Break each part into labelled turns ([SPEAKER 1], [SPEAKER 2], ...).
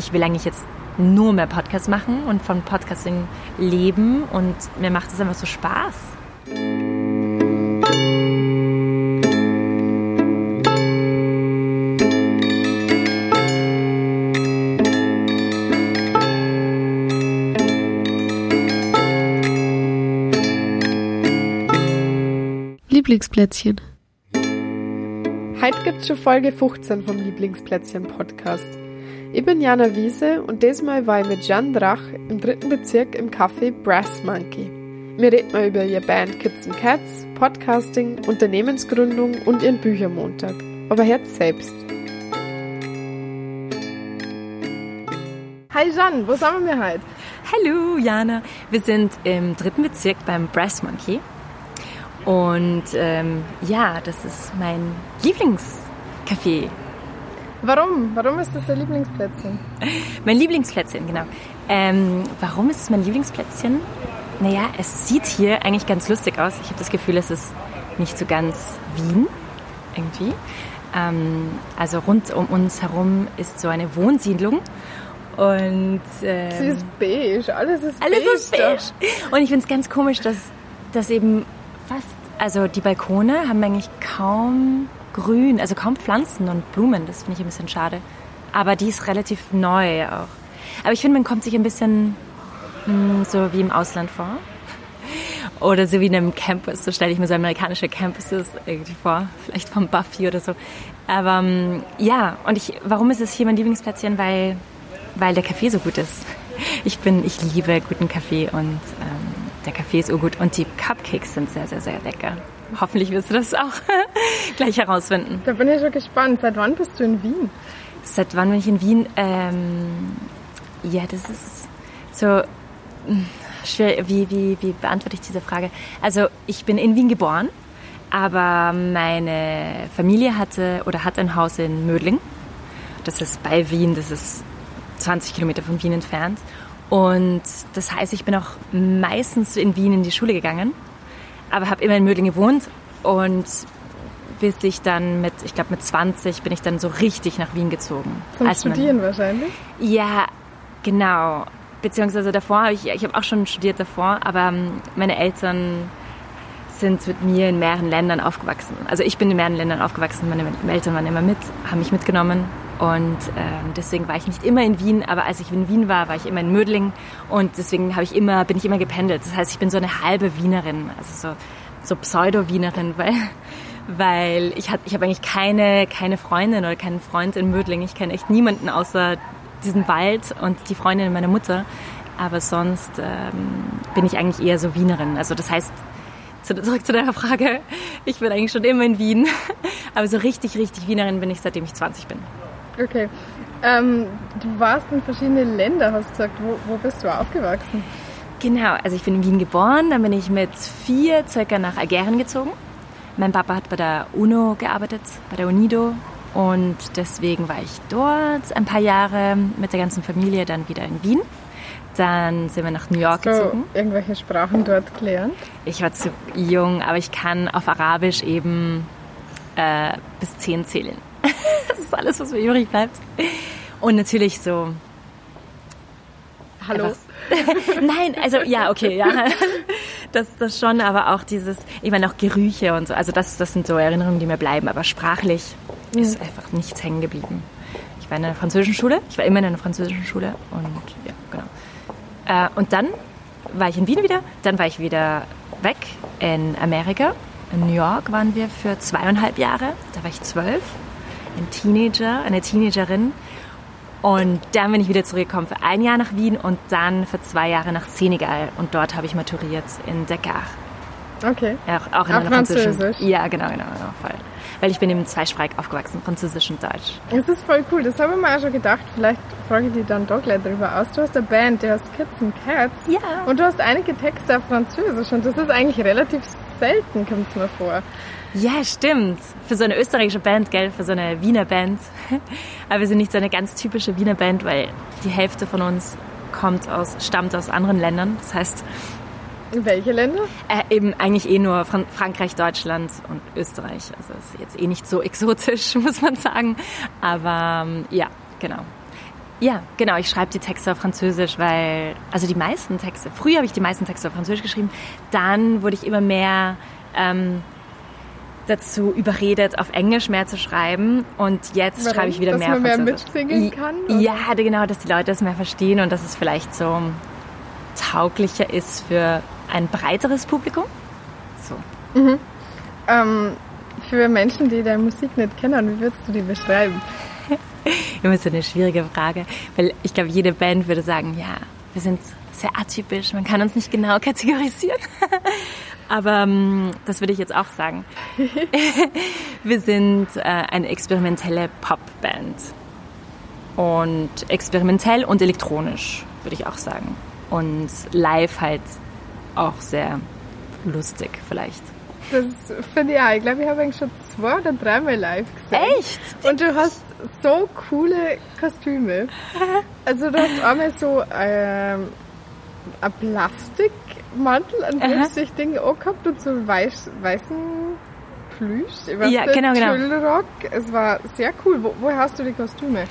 [SPEAKER 1] ich will eigentlich jetzt nur mehr Podcasts machen und von Podcasting leben und mir macht es einfach so Spaß.
[SPEAKER 2] Lieblingsplätzchen.
[SPEAKER 3] Heute gibt es schon Folge 15 vom Lieblingsplätzchen Podcast. Ich bin Jana Wiese und diesmal war ich mit Jan Drach im dritten Bezirk im Café Brass Monkey. Wir reden mal über ihre Band Kids and Cats, Podcasting, Unternehmensgründung und ihren Büchermontag. Aber Herz selbst. Hi Jan, wo sind wir heute?
[SPEAKER 1] Hallo Jana, wir sind im dritten Bezirk beim Brass Monkey und ähm, ja, das ist mein Lieblingscafé.
[SPEAKER 3] Warum? Warum ist das dein Lieblingsplätzchen?
[SPEAKER 1] Mein Lieblingsplätzchen, genau. Ähm, warum ist es mein Lieblingsplätzchen? Naja, es sieht hier eigentlich ganz lustig aus. Ich habe das Gefühl, es ist nicht so ganz Wien irgendwie. Ähm, also rund um uns herum ist so eine Wohnsiedlung. Und ähm,
[SPEAKER 3] Sie ist beige, alles ist
[SPEAKER 1] alles
[SPEAKER 3] beige.
[SPEAKER 1] ist beige. Und ich finde es ganz komisch, dass, dass eben fast, also die Balkone haben eigentlich kaum Grün, also kaum Pflanzen und Blumen. Das finde ich ein bisschen schade. Aber die ist relativ neu auch. Aber ich finde, man kommt sich ein bisschen mh, so wie im Ausland vor. Oder so wie in einem Campus, so stelle ich mir so amerikanische Campuses irgendwie vor, vielleicht vom Buffy oder so. Aber ähm, ja, und ich, warum ist es hier mein Lieblingsplätzchen? Weil, weil der Kaffee so gut ist. Ich bin, ich liebe guten Kaffee und ähm, der Kaffee ist urgut und die Cupcakes sind sehr, sehr, sehr lecker. Hoffentlich wirst du das auch gleich herausfinden.
[SPEAKER 3] Da bin ich schon gespannt. Seit wann bist du in Wien?
[SPEAKER 1] Seit wann bin ich in Wien? Ähm, ja, das ist so hm, schwer. Wie, wie, wie beantworte ich diese Frage? Also ich bin in Wien geboren, aber meine Familie hatte oder hat ein Haus in Mödling. Das ist bei Wien, das ist 20 Kilometer von Wien entfernt. Und das heißt, ich bin auch meistens in Wien in die Schule gegangen, aber habe immer in Mödling gewohnt und bis ich dann mit, ich glaube mit 20 bin ich dann so richtig nach Wien gezogen.
[SPEAKER 3] Zum
[SPEAKER 1] Als man-
[SPEAKER 3] Studieren wahrscheinlich.
[SPEAKER 1] Ja, genau. Beziehungsweise davor habe ich, ich habe auch schon studiert davor, aber ähm, meine Eltern sind mit mir in mehreren Ländern aufgewachsen. Also ich bin in mehreren Ländern aufgewachsen, meine Eltern waren immer mit, haben mich mitgenommen und ähm, deswegen war ich nicht immer in Wien, aber als ich in Wien war, war ich immer in Mödling und deswegen habe ich immer, bin ich immer gependelt. Das heißt, ich bin so eine halbe Wienerin, also so, so Pseudo-Wienerin, weil, weil ich, hat, ich habe eigentlich keine, keine Freundin oder keinen Freund in Mödling. Ich kenne echt niemanden außer diesen Wald und die Freundin meiner Mutter. Aber sonst ähm, bin ich eigentlich eher so Wienerin. Also das heißt, zu- zurück zu deiner Frage, ich bin eigentlich schon immer in Wien. Aber so richtig, richtig Wienerin bin ich, seitdem ich 20 bin.
[SPEAKER 3] Okay. Ähm, du warst in verschiedene Länder, hast du gesagt. Wo, wo bist du aufgewachsen?
[SPEAKER 1] Genau, also ich bin in Wien geboren, dann bin ich mit vier circa nach Algerien gezogen. Mein Papa hat bei der UNO gearbeitet, bei der UNIDO. Und deswegen war ich dort ein paar Jahre mit der ganzen Familie, dann wieder in Wien. Dann sind wir nach New York
[SPEAKER 3] So,
[SPEAKER 1] gezogen.
[SPEAKER 3] irgendwelche Sprachen dort gelernt?
[SPEAKER 1] Ich war zu jung, aber ich kann auf Arabisch eben äh, bis zehn zählen. das ist alles, was mir übrig bleibt. Und natürlich so
[SPEAKER 3] Hallo?
[SPEAKER 1] Nein, also ja, okay, ja. Das, das schon, aber auch dieses, ich meine auch Gerüche und so. Also das, das sind so Erinnerungen, die mir bleiben. Aber sprachlich ist einfach nichts hängen geblieben. Ich war in einer französischen Schule. Ich war immer in einer französischen Schule. Und ja, genau. Äh, und dann war ich in Wien wieder. Dann war ich wieder weg in Amerika. In New York waren wir für zweieinhalb Jahre. Da war ich zwölf. Ein Teenager, eine Teenagerin. Und dann bin ich wieder zurückgekommen für ein Jahr nach Wien und dann für zwei Jahre nach Senegal. Und dort habe ich maturiert in Dakar.
[SPEAKER 3] Okay.
[SPEAKER 1] Auch, auch in
[SPEAKER 3] Ah,
[SPEAKER 1] einer.
[SPEAKER 3] Französisch?
[SPEAKER 1] Ja, genau, genau, genau, voll. Weil ich bin eben zweisprachig aufgewachsen, Französisch und Deutsch.
[SPEAKER 3] Das ist voll cool. Das habe ich mir auch schon gedacht. Vielleicht frage ich dich dann doch gleich darüber aus. Du hast eine Band, die heißt Kids and Cats.
[SPEAKER 1] Ja.
[SPEAKER 3] Und du hast einige Texte auf Französisch. Und das ist eigentlich relativ selten, kommt es mir vor.
[SPEAKER 1] Ja, stimmt. Für so eine österreichische Band, gell, für so eine Wiener Band. Aber wir sind nicht so eine ganz typische Wiener Band, weil die Hälfte von uns kommt aus, stammt aus anderen Ländern. Das heißt,
[SPEAKER 3] welche Länder?
[SPEAKER 1] Äh, eben eigentlich eh nur Fran Frankreich, Deutschland und Österreich. Also ist jetzt eh nicht so exotisch, muss man sagen. Aber ähm, ja, genau. Ja, genau. Ich schreibe die Texte auf Französisch, weil, also die meisten Texte, früher habe ich die meisten Texte auf Französisch geschrieben, dann wurde ich immer mehr ähm, dazu überredet, auf Englisch mehr zu schreiben und jetzt
[SPEAKER 3] Warum?
[SPEAKER 1] schreibe ich wieder
[SPEAKER 3] Dass
[SPEAKER 1] mehr
[SPEAKER 3] man mehr mitsingen kann, oder?
[SPEAKER 1] Ja, genau, dass die Leute es mehr verstehen und dass es vielleicht so tauglicher ist für ein breiteres Publikum. So.
[SPEAKER 3] Ähm, für Menschen, die deine Musik nicht kennen, wie würdest du die beschreiben?
[SPEAKER 1] Immer so eine schwierige Frage, weil ich glaube, jede Band würde sagen, ja, wir sind sehr atypisch, man kann uns nicht genau kategorisieren. Aber ähm, das würde ich jetzt auch sagen. wir sind äh, eine experimentelle Popband. Und experimentell und elektronisch, würde ich auch sagen. Und live halt auch sehr lustig vielleicht.
[SPEAKER 3] Das finde ich auch. Ich glaube, ich habe eigentlich schon zwei oder dreimal live gesehen.
[SPEAKER 1] Echt?
[SPEAKER 3] Und du hast so coole Kostüme. Also du hast einmal so ähm, ein Plastikmantel, an dem sich Dinge angehabt und so weiß, weißen Plüsch. Ich weiß
[SPEAKER 1] Ja,
[SPEAKER 3] nicht,
[SPEAKER 1] genau, genau.
[SPEAKER 3] Tüllrock. Es war sehr cool. Wo, woher hast du die Kostüme?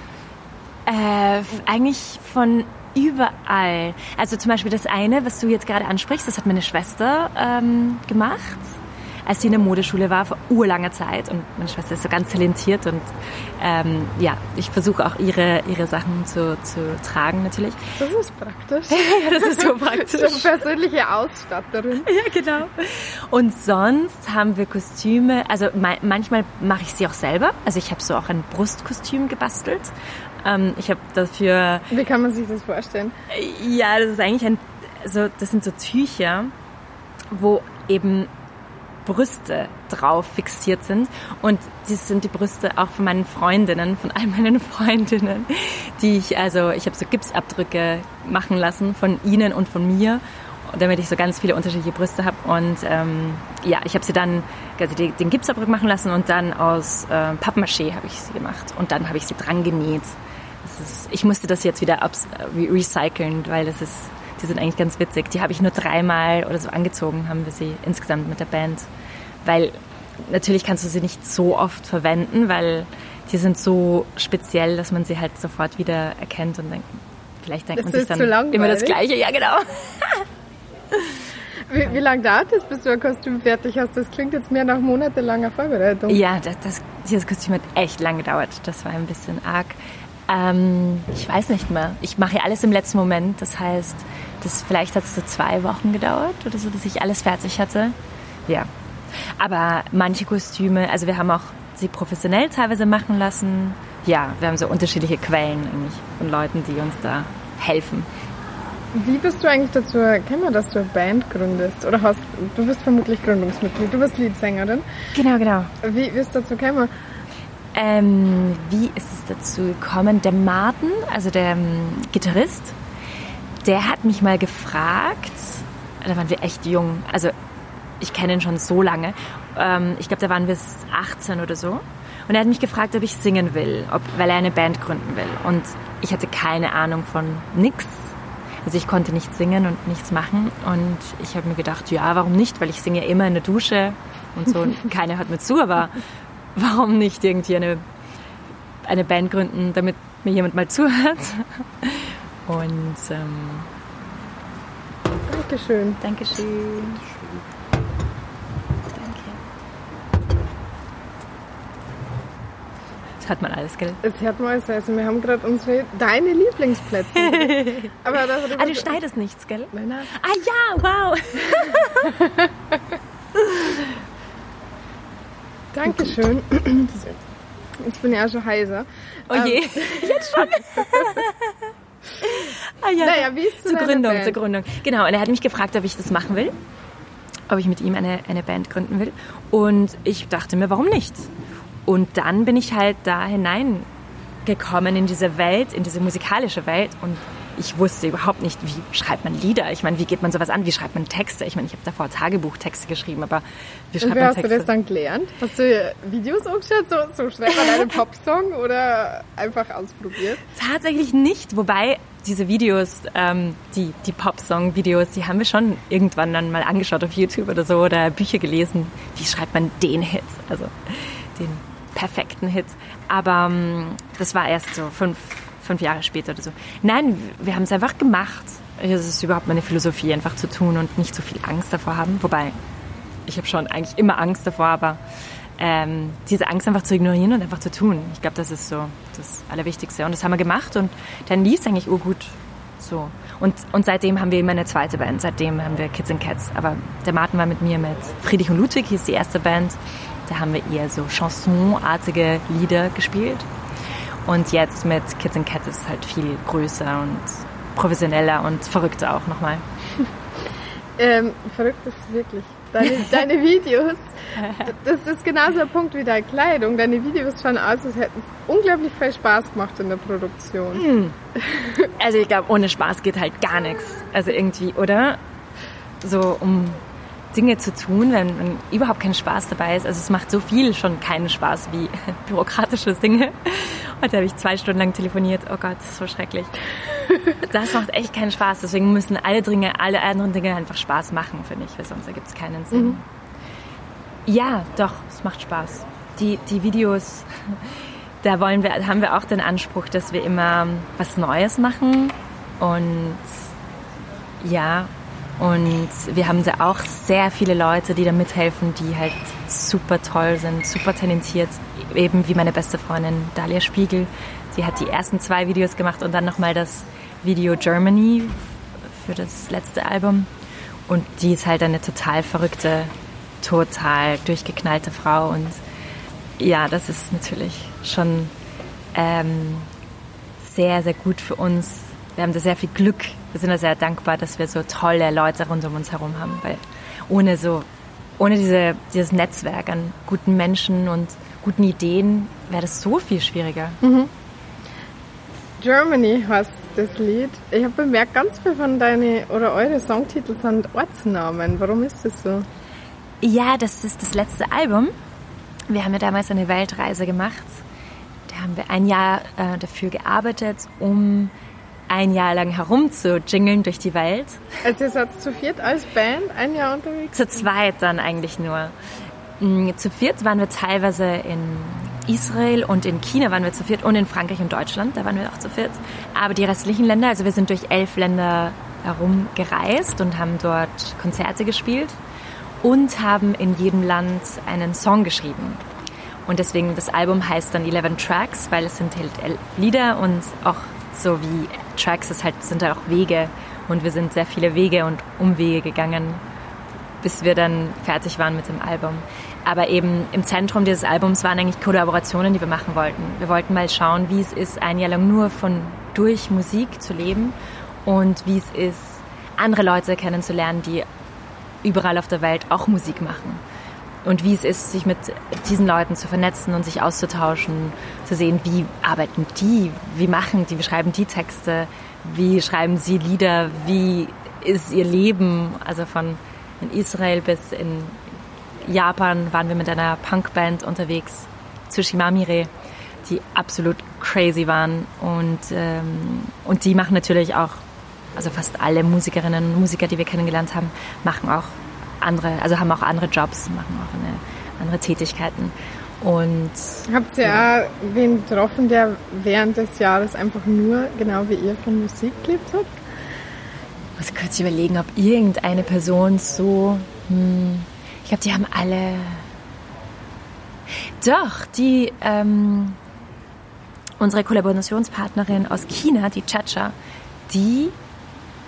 [SPEAKER 1] Äh, eigentlich von überall. Also zum Beispiel das eine, was du jetzt gerade ansprichst, das hat meine Schwester ähm, gemacht, als sie in der Modeschule war vor urlanger Zeit. Und meine Schwester ist so ganz talentiert und ähm, ja, ich versuche auch ihre, ihre Sachen zu, zu tragen natürlich.
[SPEAKER 3] Das ist praktisch.
[SPEAKER 1] Ja, das ist so praktisch.
[SPEAKER 3] persönliche Ausstatterin.
[SPEAKER 1] Ja, genau. Und sonst haben wir Kostüme, also ma manchmal mache ich sie auch selber. Also ich habe so auch ein Brustkostüm gebastelt. Ähm, ich habe dafür
[SPEAKER 3] Wie kann man sich das vorstellen?
[SPEAKER 1] Ja, das ist eigentlich ein, so, das sind so Tücher, wo eben Brüste drauf fixiert sind. Und das sind die Brüste auch von meinen Freundinnen, von all meinen Freundinnen, die ich, also ich habe so Gipsabdrücke machen lassen von ihnen und von mir, damit ich so ganz viele unterschiedliche Brüste habe. Und ähm, ja, ich habe sie dann, also den Gipsabdruck machen lassen und dann aus äh, Pappmaché habe ich sie gemacht. Und dann habe ich sie dran genäht. Ist, ich musste das jetzt wieder recyceln, weil das ist, die sind eigentlich ganz witzig. Die habe ich nur dreimal oder so angezogen, haben wir sie insgesamt mit der Band. Weil natürlich kannst du sie nicht so oft verwenden, weil die sind so speziell, dass man sie halt sofort wieder erkennt und denkt, vielleicht denkt
[SPEAKER 3] Das
[SPEAKER 1] man sich dann immer das Gleiche. Ja, genau.
[SPEAKER 3] Wie, wie lange dauert es, bis du ein Kostüm fertig hast? Das klingt jetzt mehr nach monatelanger Vorbereitung.
[SPEAKER 1] Ja, das, das, dieses Kostüm hat echt lang gedauert. Das war ein bisschen arg. Ähm, ich weiß nicht mehr. Ich mache ja alles im letzten Moment. Das heißt, das, vielleicht hat es so zwei Wochen gedauert oder so, dass ich alles fertig hatte. Ja. Aber manche Kostüme, also wir haben auch sie professionell teilweise machen lassen. Ja, wir haben so unterschiedliche Quellen eigentlich von Leuten, die uns da helfen.
[SPEAKER 3] Wie bist du eigentlich dazu gekommen, dass du eine Band gründest? Oder hast du bist vermutlich Gründungsmitglied, du bist Leadsängerin.
[SPEAKER 1] Genau, genau.
[SPEAKER 3] Wie bist du dazu gekommen?
[SPEAKER 1] Ähm, wie ist es dazu gekommen? Der Martin, also der ähm, Gitarrist, der hat mich mal gefragt, da waren wir echt jung, also ich kenne ihn schon so lange, ähm, ich glaube, da waren wir 18 oder so. Und er hat mich gefragt, ob ich singen will, ob, weil er eine Band gründen will. Und ich hatte keine Ahnung von nix. Also ich konnte nicht singen und nichts machen. Und ich habe mir gedacht, ja, warum nicht? Weil ich singe immer in der Dusche und so. Und keiner hört mir zu, aber warum nicht irgendwie eine, eine Band gründen, damit mir jemand mal zuhört? Und ähm,
[SPEAKER 3] Dankeschön.
[SPEAKER 1] Dankeschön. Danke. Das hat man alles, gell?
[SPEAKER 3] Es hört mal so, also wir haben gerade unsere, deine Lieblingsplätze. Aber darüber,
[SPEAKER 1] Ah, du schneidest nichts, gell?
[SPEAKER 3] Nein, nein.
[SPEAKER 1] Ah ja, wow.
[SPEAKER 3] Dankeschön. Jetzt bin ich auch schon heiser.
[SPEAKER 1] Oh je, jetzt schon. ah ja,
[SPEAKER 3] Naja, wie ist zu
[SPEAKER 1] zur Gründung,
[SPEAKER 3] Band?
[SPEAKER 1] zur Gründung. Genau, und er hat mich gefragt, ob ich das machen will. Ob ich mit ihm eine, eine Band gründen will. Und ich dachte mir, warum nicht? Und dann bin ich halt da hineingekommen in diese Welt, in diese musikalische Welt. Und ich wusste überhaupt nicht, wie schreibt man Lieder? Ich meine, wie geht man sowas an? Wie schreibt man Texte? Ich meine, ich habe davor Tagebuchtexte geschrieben, aber wie
[SPEAKER 3] Und
[SPEAKER 1] schreibt
[SPEAKER 3] wie
[SPEAKER 1] man
[SPEAKER 3] hast du
[SPEAKER 1] Texte?
[SPEAKER 3] das dann gelernt? Hast du Videos angeschaut, so, so schreibt man einen Popsong oder einfach ausprobiert?
[SPEAKER 1] Tatsächlich nicht, wobei diese Videos, ähm, die, die Popsong-Videos, die haben wir schon irgendwann dann mal angeschaut auf YouTube oder so oder Bücher gelesen. Wie schreibt man den Hit? Also den perfekten Hit. Aber ähm, das war erst so fünf, fünf Jahre später oder so. Nein, wir haben es einfach gemacht. Es ist überhaupt meine Philosophie, einfach zu tun und nicht so viel Angst davor haben. Wobei, ich habe schon eigentlich immer Angst davor, aber ähm, diese Angst einfach zu ignorieren und einfach zu tun. Ich glaube, das ist so das Allerwichtigste. Und das haben wir gemacht und dann lief es eigentlich urgut. So. Und, und seitdem haben wir immer eine zweite Band. Seitdem haben wir Kids and Cats. Aber der Martin war mit mir mit Friedrich und Ludwig, ist die erste Band. Da haben wir eher so chansonartige Lieder gespielt. Und jetzt mit Kids and Cats ist es halt viel größer und professioneller und verrückter auch nochmal.
[SPEAKER 3] ähm, verrückt ist wirklich. Deine, deine Videos, das ist genauso der Punkt wie deine Kleidung. Deine Videos schauen aus, als hätten es unglaublich viel Spaß gemacht in der Produktion. Hm.
[SPEAKER 1] Also ich glaube, ohne Spaß geht halt gar nichts. Also irgendwie, oder? So um Dinge zu tun, wenn, wenn überhaupt kein Spaß dabei ist. Also es macht so viel schon keinen Spaß wie bürokratische Dinge. Heute habe ich zwei Stunden lang telefoniert. Oh Gott, so schrecklich. Das macht echt keinen Spaß. Deswegen müssen alle Dinge, alle anderen Dinge einfach Spaß machen, finde ich, weil sonst ergibt es keinen Sinn. Mhm. Ja, doch, es macht Spaß. Die, die Videos, da wollen wir, haben wir auch den Anspruch, dass wir immer was Neues machen und ja, und wir haben da auch sehr viele Leute, die da mithelfen, die halt super toll sind, super talentiert. Eben wie meine beste Freundin Dalia Spiegel. Sie hat die ersten zwei Videos gemacht und dann nochmal das Video Germany für das letzte Album. Und die ist halt eine total verrückte, total durchgeknallte Frau. Und ja, das ist natürlich schon ähm, sehr, sehr gut für uns. Wir haben da sehr viel Glück wir sind da sehr dankbar, dass wir so tolle Leute rund um uns herum haben, weil ohne so, ohne diese, dieses Netzwerk an guten Menschen und guten Ideen wäre das so viel schwieriger. Mhm.
[SPEAKER 3] Germany heißt das Lied. Ich habe bemerkt, ganz viel von deinen oder eure Songtitel sind Ortsnamen. Warum ist das so?
[SPEAKER 1] Ja, das ist das letzte Album. Wir haben ja damals eine Weltreise gemacht. Da haben wir ein Jahr äh, dafür gearbeitet, um ein Jahr lang herumzujingeln durch die Welt.
[SPEAKER 3] Also ihr seid zu viert als Band ein Jahr unterwegs?
[SPEAKER 1] Zu zweit dann eigentlich nur. Mm, zu viert waren wir teilweise in Israel und in China waren wir zu viert und in Frankreich und Deutschland, da waren wir auch zu viert. Aber die restlichen Länder, also wir sind durch elf Länder herumgereist und haben dort Konzerte gespielt und haben in jedem Land einen Song geschrieben. Und deswegen das Album heißt dann 11 Tracks, weil es sind halt elf Lieder und auch so wie Tracks ist halt, sind halt auch Wege und wir sind sehr viele Wege und Umwege gegangen, bis wir dann fertig waren mit dem Album. Aber eben im Zentrum dieses Albums waren eigentlich Kollaborationen, die wir machen wollten. Wir wollten mal schauen, wie es ist, ein Jahr lang nur von durch Musik zu leben und wie es ist, andere Leute kennenzulernen, die überall auf der Welt auch Musik machen und wie es ist, sich mit diesen Leuten zu vernetzen und sich auszutauschen, zu sehen, wie arbeiten die, wie machen die, wie schreiben die Texte, wie schreiben sie Lieder, wie ist ihr Leben, also von in Israel bis in Japan waren wir mit einer Punkband unterwegs, Tsushimamire, die absolut crazy waren. Und, ähm, und die machen natürlich auch, also fast alle Musikerinnen und Musiker, die wir kennengelernt haben, machen auch andere, also haben auch andere Jobs, machen auch eine, andere Tätigkeiten. Und
[SPEAKER 3] habt ihr ja. auch wen getroffen, der während des Jahres einfach nur genau wie ihr von Musik gelebt hat?
[SPEAKER 1] Ich muss kurz überlegen, ob irgendeine Person so. Hm, ich glaube, die haben alle. Doch, die ähm, unsere Kollaborationspartnerin aus China, die Chacha, die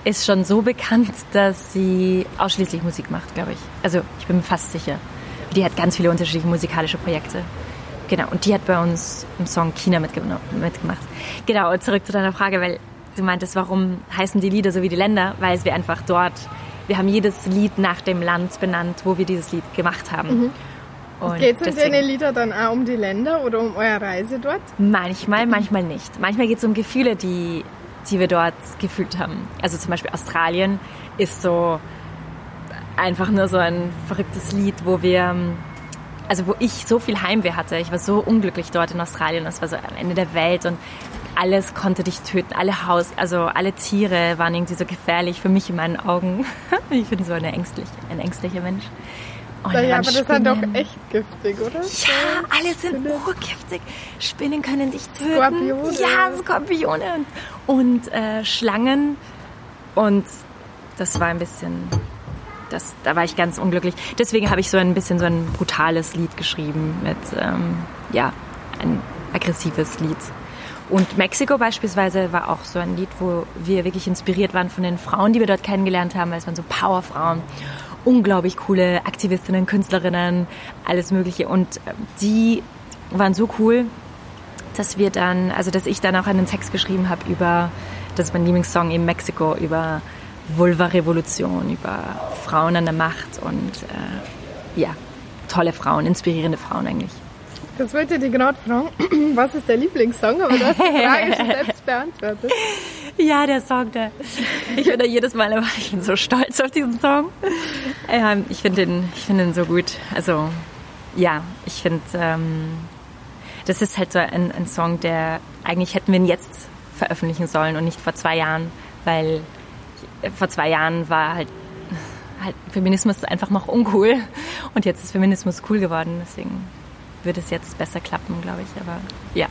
[SPEAKER 1] ist schon so bekannt, dass sie ausschließlich Musik macht, glaube ich. Also ich bin mir fast sicher. Die hat ganz viele unterschiedliche musikalische Projekte. Genau, und die hat bei uns im Song China mitgemacht. Genau, und zurück zu deiner Frage, weil du meintest, warum heißen die Lieder so wie die Länder? Weil wir einfach dort, wir haben jedes Lied nach dem Land benannt, wo wir dieses Lied gemacht haben.
[SPEAKER 3] Mhm. Geht es in deine Lieder dann auch um die Länder oder um eure Reise dort?
[SPEAKER 1] Manchmal, manchmal nicht. Manchmal geht es um Gefühle, die die wir dort gefühlt haben. Also zum Beispiel Australien ist so einfach nur so ein verrücktes Lied, wo wir, also wo ich so viel Heimweh hatte. Ich war so unglücklich dort in Australien. Das war so am Ende der Welt und alles konnte dich töten. Alle Haus, also alle Tiere waren irgendwie so gefährlich für mich in meinen Augen. ich bin so eine ängstliche, ein ängstlicher Mensch. Oh,
[SPEAKER 3] ja, aber das ist dann doch echt giftig, oder?
[SPEAKER 1] Ja, alle sind urgiftig. Spinnen können dich töten.
[SPEAKER 3] Skorpione.
[SPEAKER 1] Ja, Skorpione. Und äh, Schlangen. Und das war ein bisschen... Das, da war ich ganz unglücklich. Deswegen habe ich so ein bisschen so ein brutales Lied geschrieben mit, ähm, ja, ein aggressives Lied. Und Mexiko beispielsweise war auch so ein Lied, wo wir wirklich inspiriert waren von den Frauen, die wir dort kennengelernt haben, weil es waren so Powerfrauen, unglaublich coole Aktivistinnen, Künstlerinnen, alles Mögliche. Und äh, die waren so cool, dass wir dann, also dass ich dann auch einen Text geschrieben habe über, das ist mein Lieblingssong in Mexiko, über Vulva-Revolution, über Frauen an der Macht und äh, ja, tolle Frauen, inspirierende Frauen eigentlich.
[SPEAKER 3] Das wollte ich dir gerade fragen. Was ist der Lieblingssong? Aber du hast die Frage schon selbst beantwortet.
[SPEAKER 1] Ja, der Song, der. Ich bin da jedes Mal, ich bin so stolz auf diesen Song. Ja, ich finde den, ich finde den so gut. Also, ja, ich finde, ähm, das ist halt so ein, ein Song, der eigentlich hätten wir ihn jetzt veröffentlichen sollen und nicht vor zwei Jahren, weil vor zwei Jahren war halt, halt Feminismus einfach noch uncool und jetzt ist Feminismus cool geworden. Deswegen würde es jetzt besser klappen, glaube ich. Aber ja.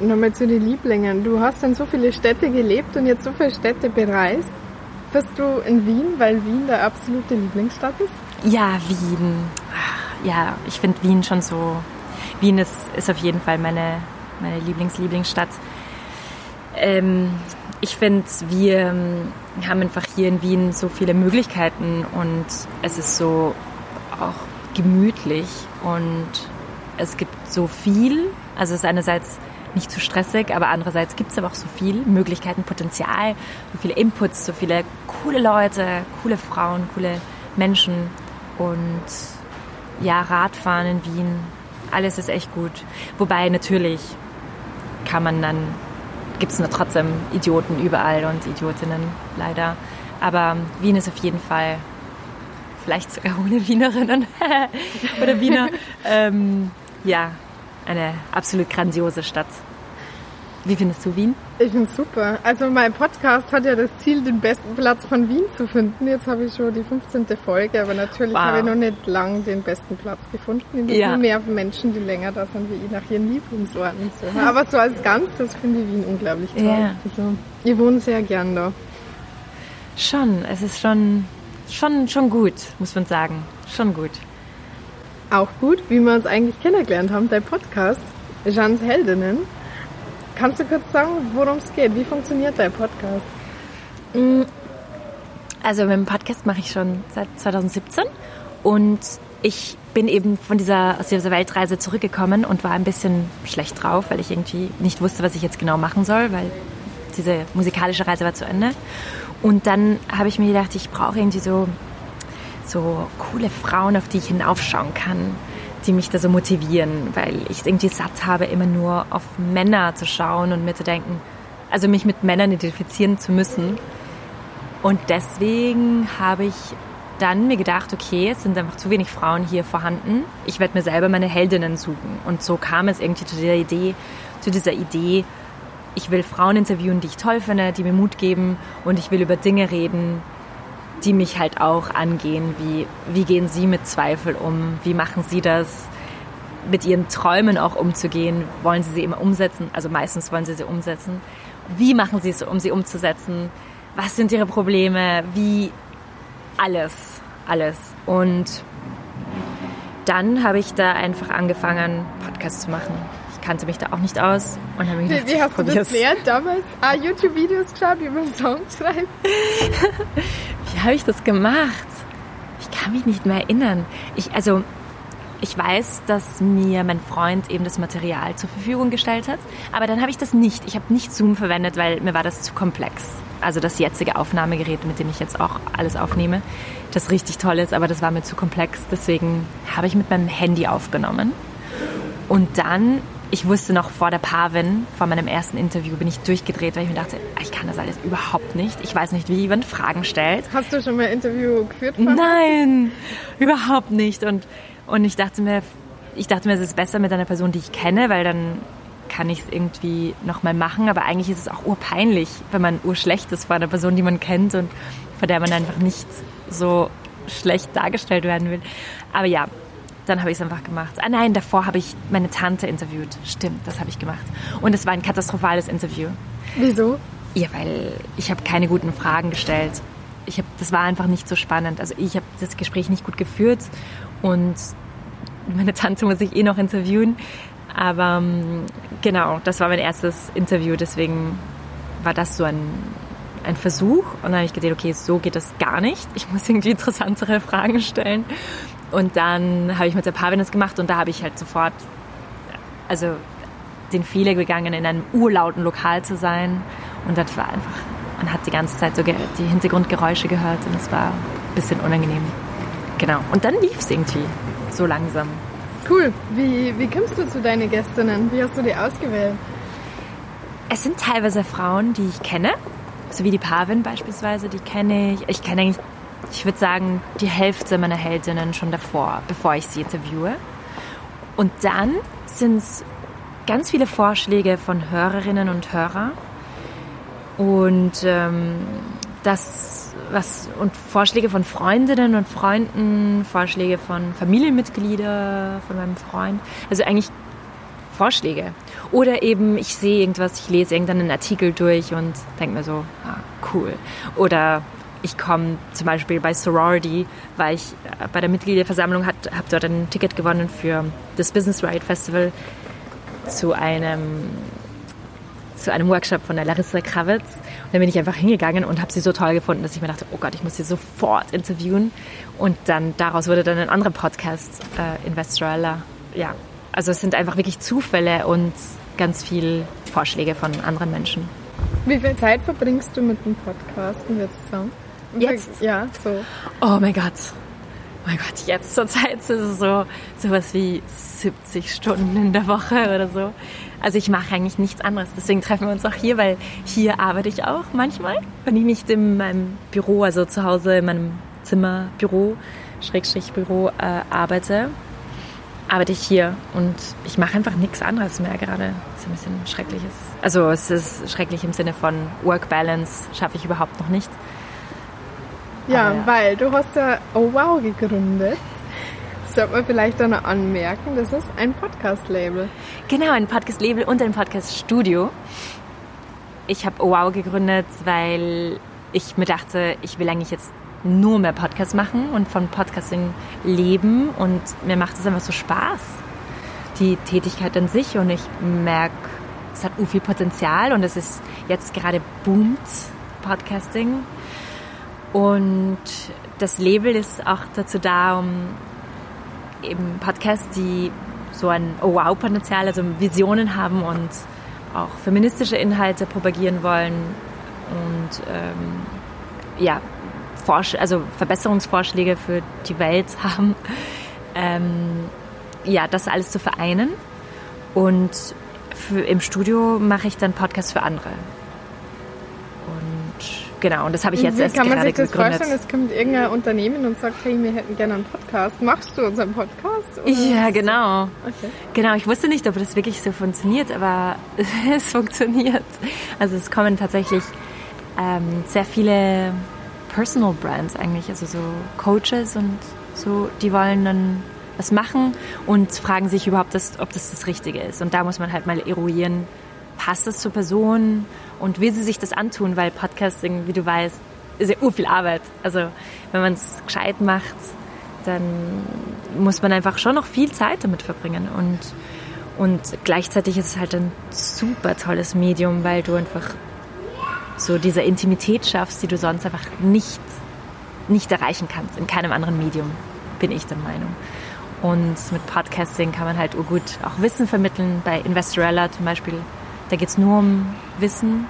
[SPEAKER 3] Nochmal zu den Lieblingen. Du hast in so viele Städte gelebt und jetzt so viele Städte bereist. Bist du in Wien, weil Wien der absolute Lieblingsstadt ist?
[SPEAKER 1] Ja, Wien. Ja, ich finde Wien schon so. Wien ist, ist auf jeden Fall meine, meine Lieblings-Lieblingsstadt. Ähm, ich finde, wir ähm, haben einfach hier in Wien so viele Möglichkeiten und es ist so auch gemütlich und es gibt so viel. Also es ist einerseits nicht zu stressig, aber andererseits gibt es aber auch so viel Möglichkeiten, Potenzial, so viele Inputs, so viele coole Leute, coole Frauen, coole Menschen und ja, Radfahren in Wien, alles ist echt gut. Wobei natürlich kann man dann, gibt es trotzdem Idioten überall und Idiotinnen leider. Aber Wien ist auf jeden Fall vielleicht sogar ohne Wienerinnen oder Wiener. ähm, ja, eine absolut grandiose Stadt. Wie findest du Wien?
[SPEAKER 3] Ich finde es super. Also mein Podcast hat ja das Ziel, den besten Platz von Wien zu finden. Jetzt habe ich schon die 15. Folge, aber natürlich wow. habe ich noch nicht lang den besten Platz gefunden. Es ja. mehr Menschen, die länger da sind wie ich, nach ihren Lieblingsorten suchen. Aber so als Ganzes finde ich Wien unglaublich toll. Ja. Also, ich wohne sehr gern da.
[SPEAKER 1] Schon, es ist schon schon, schon gut, muss man sagen. Schon gut.
[SPEAKER 3] Auch gut, wie wir uns eigentlich kennengelernt haben, dein Podcast, Jeans Heldinnen. Kannst du kurz sagen, worum es geht? Wie funktioniert dein Podcast?
[SPEAKER 1] Mm, also mit dem Podcast mache ich schon seit 2017 und ich bin eben von dieser, aus dieser Weltreise zurückgekommen und war ein bisschen schlecht drauf, weil ich irgendwie nicht wusste, was ich jetzt genau machen soll, weil diese musikalische Reise war zu Ende. Und dann habe ich mir gedacht, ich brauche irgendwie so, so coole Frauen, auf die ich hinaufschauen kann, die mich da so motivieren, weil ich es irgendwie satt habe, immer nur auf Männer zu schauen und mir zu denken, also mich mit Männern identifizieren zu müssen. Und deswegen habe ich dann mir gedacht, okay, es sind einfach zu wenig Frauen hier vorhanden. Ich werde mir selber meine Heldinnen suchen. Und so kam es irgendwie zu dieser Idee, zu dieser Idee, ich will Frauen interviewen, die ich toll finde, die mir Mut geben und ich will über Dinge reden, die mich halt auch angehen, wie wie gehen sie mit Zweifel um, wie machen sie das, mit ihren Träumen auch umzugehen, wollen sie sie immer umsetzen, also meistens wollen sie sie umsetzen, wie machen sie es, um sie umzusetzen, was sind ihre Probleme, wie alles, alles. Und dann habe ich da einfach angefangen, Podcasts zu machen kannte mich da auch nicht aus. Und habe
[SPEAKER 3] gedacht, wie, wie hast du das gelernt damals? Ah, YouTube-Videos geschaut, wie man Songs schreibt?
[SPEAKER 1] wie habe ich das gemacht? Ich kann mich nicht mehr erinnern. Ich, also, ich weiß, dass mir mein Freund eben das Material zur Verfügung gestellt hat, aber dann habe ich das nicht. Ich habe nicht Zoom verwendet, weil mir war das zu komplex. Also das jetzige Aufnahmegerät, mit dem ich jetzt auch alles aufnehme, das richtig toll ist, aber das war mir zu komplex. Deswegen habe ich mit meinem Handy aufgenommen. Und dann ich wusste noch vor der Pavin, vor meinem ersten Interview, bin ich durchgedreht, weil ich mir dachte, ich kann das alles überhaupt nicht. Ich weiß nicht, wie jemand Fragen stellt.
[SPEAKER 3] Hast du schon mal ein Interview geführt?
[SPEAKER 1] Nein, überhaupt nicht. Und, und ich dachte mir, ich dachte mir, es ist besser mit einer Person, die ich kenne, weil dann kann ich es irgendwie nochmal machen. Aber eigentlich ist es auch urpeinlich, wenn man urschlecht ist vor einer Person, die man kennt und vor der man einfach nicht so schlecht dargestellt werden will. Aber ja, dann habe ich es einfach gemacht. Ah nein, davor habe ich meine Tante interviewt. Stimmt, das habe ich gemacht. Und es war ein katastrophales Interview.
[SPEAKER 3] Wieso?
[SPEAKER 1] Ja, weil ich habe keine guten Fragen gestellt. Ich hab, das war einfach nicht so spannend. Also ich habe das Gespräch nicht gut geführt und meine Tante muss ich eh noch interviewen. Aber ähm, genau, das war mein erstes Interview, deswegen war das so ein, ein Versuch. Und dann habe ich gesehen, okay, so geht das gar nicht. Ich muss irgendwie interessantere Fragen stellen. Und dann habe ich mit der Pavin das gemacht und da habe ich halt sofort, also den Fehler gegangen, in einem urlauten Lokal zu sein. Und das war einfach, man hat die ganze Zeit so die Hintergrundgeräusche gehört und es war ein bisschen unangenehm. Genau. Und dann lief es irgendwie so langsam.
[SPEAKER 3] Cool. Wie, wie kommst du zu deinen Gästinnen? Wie hast du die ausgewählt?
[SPEAKER 1] Es sind teilweise Frauen, die ich kenne, so wie die Pavin beispielsweise, die kenne ich. Ich kenne eigentlich, ich würde sagen, die Hälfte meiner Heldinnen schon davor, bevor ich sie interviewe. Und dann sind es ganz viele Vorschläge von Hörerinnen und Hörern. Und ähm, das, was, und Vorschläge von Freundinnen und Freunden, Vorschläge von Familienmitgliedern, von meinem Freund. Also eigentlich Vorschläge. Oder eben, ich sehe irgendwas, ich lese irgendeinen Artikel durch und denke mir so, ah, cool. Oder ich komme zum Beispiel bei Sorority, weil ich äh, bei der Mitgliederversammlung habe dort ein Ticket gewonnen für das Business Ride Festival zu einem zu einem Workshop von der Larissa Kravitz. Und dann bin ich einfach hingegangen und habe sie so toll gefunden, dass ich mir dachte, oh Gott, ich muss sie sofort interviewen. Und dann daraus wurde dann ein anderer Podcast, äh, Investorella. Ja, also es sind einfach wirklich Zufälle und ganz viel Vorschläge von anderen Menschen.
[SPEAKER 3] Wie viel Zeit verbringst du mit dem Podcasten jetzt so?
[SPEAKER 1] Jetzt?
[SPEAKER 3] Ja, so.
[SPEAKER 1] Oh mein Gott. Oh mein Gott, jetzt zur Zeit ist es so sowas wie 70 Stunden in der Woche oder so. Also ich mache eigentlich nichts anderes. Deswegen treffen wir uns auch hier, weil hier arbeite ich auch manchmal, wenn ich nicht in meinem Büro, also zu Hause in meinem Zimmer, Büro, Schrägstrich Büro äh, arbeite, arbeite ich hier und ich mache einfach nichts anderes mehr gerade. Das ist ein bisschen schreckliches. Also es ist schrecklich im Sinne von Work-Balance schaffe ich überhaupt noch nicht.
[SPEAKER 3] Ja, Aber, weil du hast ja Oh Wow gegründet. Sollte man vielleicht auch noch anmerken, das ist ein Podcast-Label.
[SPEAKER 1] Genau, ein Podcast-Label und ein Podcast-Studio. Ich habe Oh Wow gegründet, weil ich mir dachte, ich will eigentlich jetzt nur mehr Podcasts machen und von Podcasting leben und mir macht es einfach so Spaß, die Tätigkeit an sich und ich merke, es hat viel Potenzial und es ist jetzt gerade boomt, Podcasting. Und das Label ist auch dazu da, um eben Podcasts, die so ein Oh Wow-Potenzial, also Visionen haben und auch feministische Inhalte propagieren wollen und ähm, ja, Vorsch also Verbesserungsvorschläge für die Welt haben, ähm, ja, das alles zu vereinen. Und für, im Studio mache ich dann Podcasts für andere. Genau, und das habe ich jetzt
[SPEAKER 3] Wie
[SPEAKER 1] erst
[SPEAKER 3] kann man
[SPEAKER 1] gerade
[SPEAKER 3] sich das
[SPEAKER 1] gegründet.
[SPEAKER 3] vorstellen? Es kommt irgendein Unternehmen und sagt, hey, wir hätten gerne einen Podcast. Machst du unseren Podcast? Oder?
[SPEAKER 1] Ja, genau.
[SPEAKER 3] Okay.
[SPEAKER 1] Genau, ich wusste nicht, ob das wirklich so funktioniert, aber es funktioniert. Also es kommen tatsächlich ähm, sehr viele Personal Brands eigentlich, also so Coaches und so, die wollen dann was machen und fragen sich überhaupt, das, ob das das Richtige ist. Und da muss man halt mal eruieren, passt das zur Person und will sie sich das antun, weil Podcasting, wie du weißt, ist ja ur viel Arbeit. Also wenn man es gescheit macht, dann muss man einfach schon noch viel Zeit damit verbringen und und gleichzeitig ist es halt ein super tolles Medium, weil du einfach so diese Intimität schaffst, die du sonst einfach nicht, nicht erreichen kannst. In keinem anderen Medium, bin ich der Meinung. Und mit Podcasting kann man halt gut auch Wissen vermitteln. Bei Investorella zum Beispiel, da geht es nur um Wissen.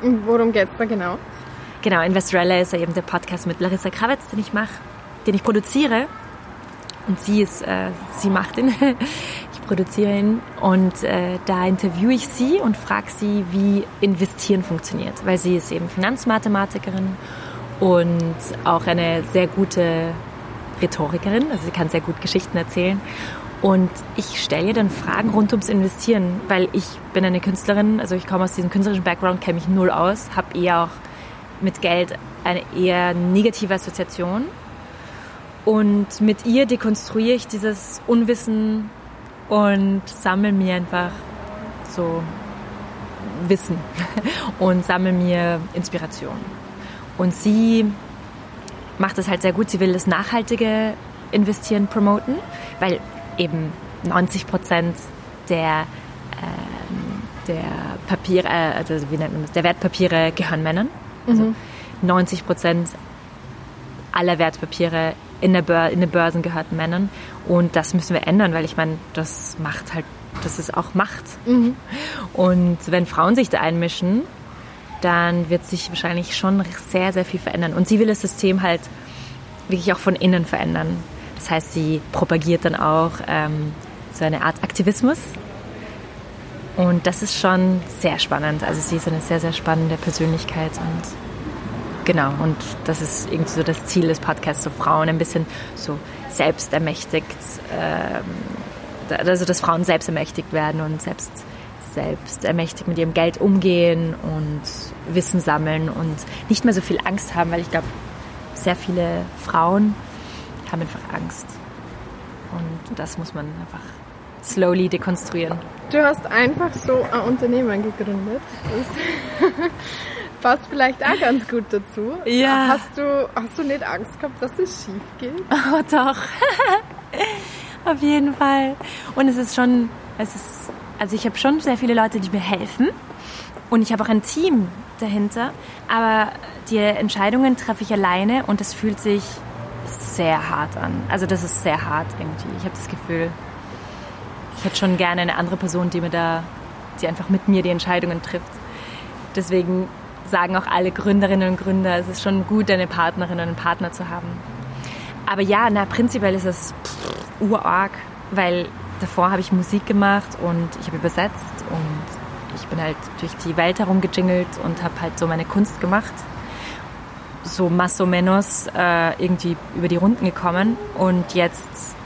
[SPEAKER 3] Und Worum geht es da genau?
[SPEAKER 1] Genau, Investorella ist ja eben der Podcast mit Larissa Kravitz, den ich mache, den ich produziere. Und sie ist, äh, sie macht ihn. ich produziere ihn. Und äh, da interviewe ich sie und frage sie, wie Investieren funktioniert. Weil sie ist eben Finanzmathematikerin und auch eine sehr gute Rhetorikerin. Also sie kann sehr gut Geschichten erzählen. Und ich stelle dann Fragen rund ums Investieren, weil ich bin eine Künstlerin, also ich komme aus diesem künstlerischen Background, kenne mich null aus, habe eher auch mit Geld eine eher negative Assoziation. Und mit ihr dekonstruiere ich dieses Unwissen und sammle mir einfach so Wissen und sammle mir Inspiration. Und sie macht es halt sehr gut. Sie will das nachhaltige Investieren promoten, weil eben 90 Prozent der, ähm, der Papiere, äh, also wie nennt man das, der Wertpapiere gehören Männern. Also mhm. 90 Prozent aller Wertpapiere in, der Bör in den Börsen gehören Männern. Und das müssen wir ändern, weil ich meine, das macht halt, das ist auch Macht. Mhm. Und wenn Frauen sich da einmischen, dann wird sich wahrscheinlich schon sehr, sehr viel verändern. Und sie will das System halt wirklich auch von innen verändern. Das heißt, sie propagiert dann auch ähm, so eine Art Aktivismus. Und das ist schon sehr spannend. Also sie ist eine sehr, sehr spannende Persönlichkeit und genau, und das ist irgendwie so das Ziel des Podcasts, so Frauen ein bisschen so selbstermächtigt, ähm, also dass Frauen selbst ermächtigt werden und selbst selbst ermächtigt mit ihrem Geld umgehen und Wissen sammeln und nicht mehr so viel Angst haben, weil ich glaube, sehr viele Frauen haben einfach Angst. Und das muss man einfach slowly dekonstruieren.
[SPEAKER 3] Du hast einfach so ein Unternehmen gegründet. Das passt vielleicht auch ganz gut dazu.
[SPEAKER 1] Ja.
[SPEAKER 3] Hast du, hast du nicht Angst gehabt, dass es schief geht?
[SPEAKER 1] Oh, doch. Auf jeden Fall. Und es ist schon, es ist, also ich habe schon sehr viele Leute, die mir helfen. Und ich habe auch ein Team dahinter. Aber die Entscheidungen treffe ich alleine und es fühlt sich sehr hart an. Also das ist sehr hart irgendwie. Ich habe das Gefühl, ich hätte schon gerne eine andere Person, die mir da, die einfach mit mir die Entscheidungen trifft. Deswegen sagen auch alle Gründerinnen und Gründer, es ist schon gut, eine Partnerin und einen Partner zu haben. Aber ja, na, prinzipiell ist es urarg, weil davor habe ich Musik gemacht und ich habe übersetzt und ich bin halt durch die Welt herumgejingelt und habe halt so meine Kunst gemacht so más o menos äh, irgendwie über die Runden gekommen. Und jetzt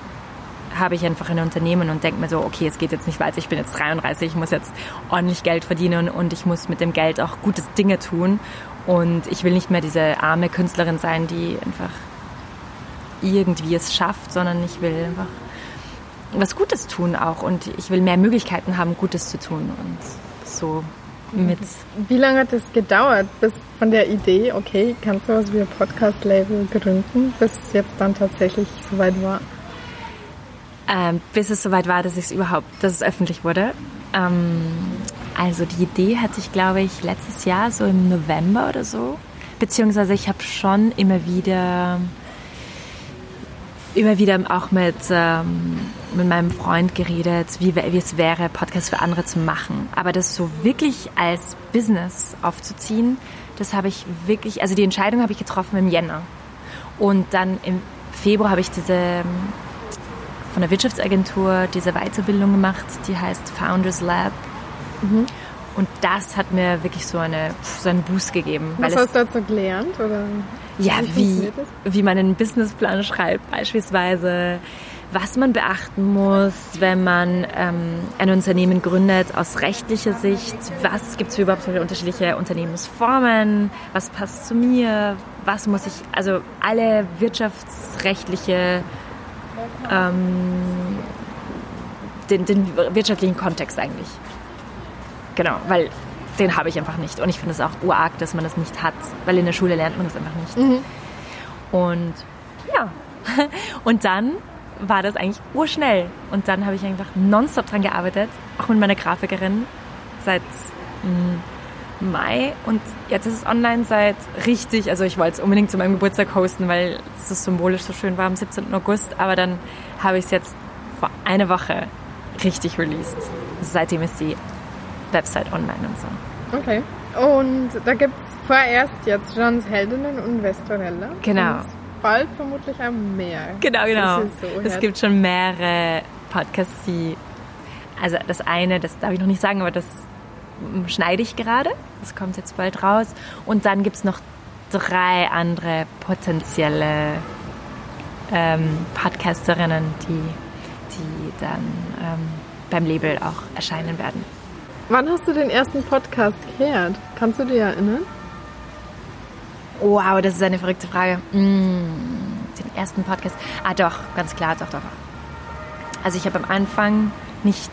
[SPEAKER 1] habe ich einfach ein Unternehmen und denke mir so, okay, es geht jetzt nicht weiter, ich bin jetzt 33, ich muss jetzt ordentlich Geld verdienen und ich muss mit dem Geld auch gute Dinge tun. Und ich will nicht mehr diese arme Künstlerin sein, die einfach irgendwie es schafft, sondern ich will einfach was Gutes tun auch. Und ich will mehr Möglichkeiten haben, Gutes zu tun. Und so mit.
[SPEAKER 3] Wie lange hat es gedauert, bis von der Idee, okay, kannst du was wie ein Podcast-Label gründen, bis es jetzt dann tatsächlich soweit war?
[SPEAKER 1] Ähm, bis es soweit war, dass es überhaupt, dass es öffentlich wurde. Ähm, also die Idee hatte ich, glaube ich, letztes Jahr, so im November oder so. Beziehungsweise ich habe schon immer wieder immer wieder auch mit, ähm, mit meinem Freund geredet, wie, wie es wäre, Podcasts für andere zu machen. Aber das so wirklich als Business aufzuziehen, das habe ich wirklich, also die Entscheidung habe ich getroffen im Jänner. Und dann im Februar habe ich diese ähm, von der Wirtschaftsagentur diese Weiterbildung gemacht, die heißt Founders Lab. Mhm. Und das hat mir wirklich so, eine, so einen Boost gegeben.
[SPEAKER 3] Was hast du dazu gelernt? Oder
[SPEAKER 1] ja, wie, wie man einen Businessplan schreibt beispielsweise, was man beachten muss, wenn man ähm, ein Unternehmen gründet aus rechtlicher Sicht, was gibt es überhaupt für unterschiedliche Unternehmensformen, was passt zu mir, was muss ich, also alle wirtschaftsrechtliche, ähm, den, den wirtschaftlichen Kontext eigentlich. Genau, weil den habe ich einfach nicht. Und ich finde es auch urarg, dass man das nicht hat, weil in der Schule lernt man das einfach nicht. Mhm. Und ja, und dann war das eigentlich urschnell. Und dann habe ich einfach nonstop dran gearbeitet, auch mit meiner Grafikerin seit mm, Mai. Und jetzt ist es online seit richtig, also ich wollte es unbedingt zu meinem Geburtstag hosten, weil es symbolisch so schön war am 17. August. Aber dann habe ich es jetzt vor einer Woche richtig released. Seitdem ist die Website online und so.
[SPEAKER 3] Okay. Und da gibt es vorerst jetzt Johns Heldinnen und Vestorella.
[SPEAKER 1] Genau. Und
[SPEAKER 3] bald vermutlich auch mehr.
[SPEAKER 1] Genau, genau. So es gibt schon mehrere Podcasts, die. Also das eine, das darf ich noch nicht sagen, aber das schneide ich gerade. Das kommt jetzt bald raus. Und dann gibt es noch drei andere potenzielle ähm, Podcasterinnen, die, die dann ähm, beim Label auch erscheinen werden.
[SPEAKER 3] Wann hast du den ersten Podcast gehört? Kannst du dir erinnern?
[SPEAKER 1] Wow, das ist eine verrückte Frage. Mm, den ersten Podcast. Ah, doch, ganz klar, doch, doch. Also ich habe am Anfang nicht,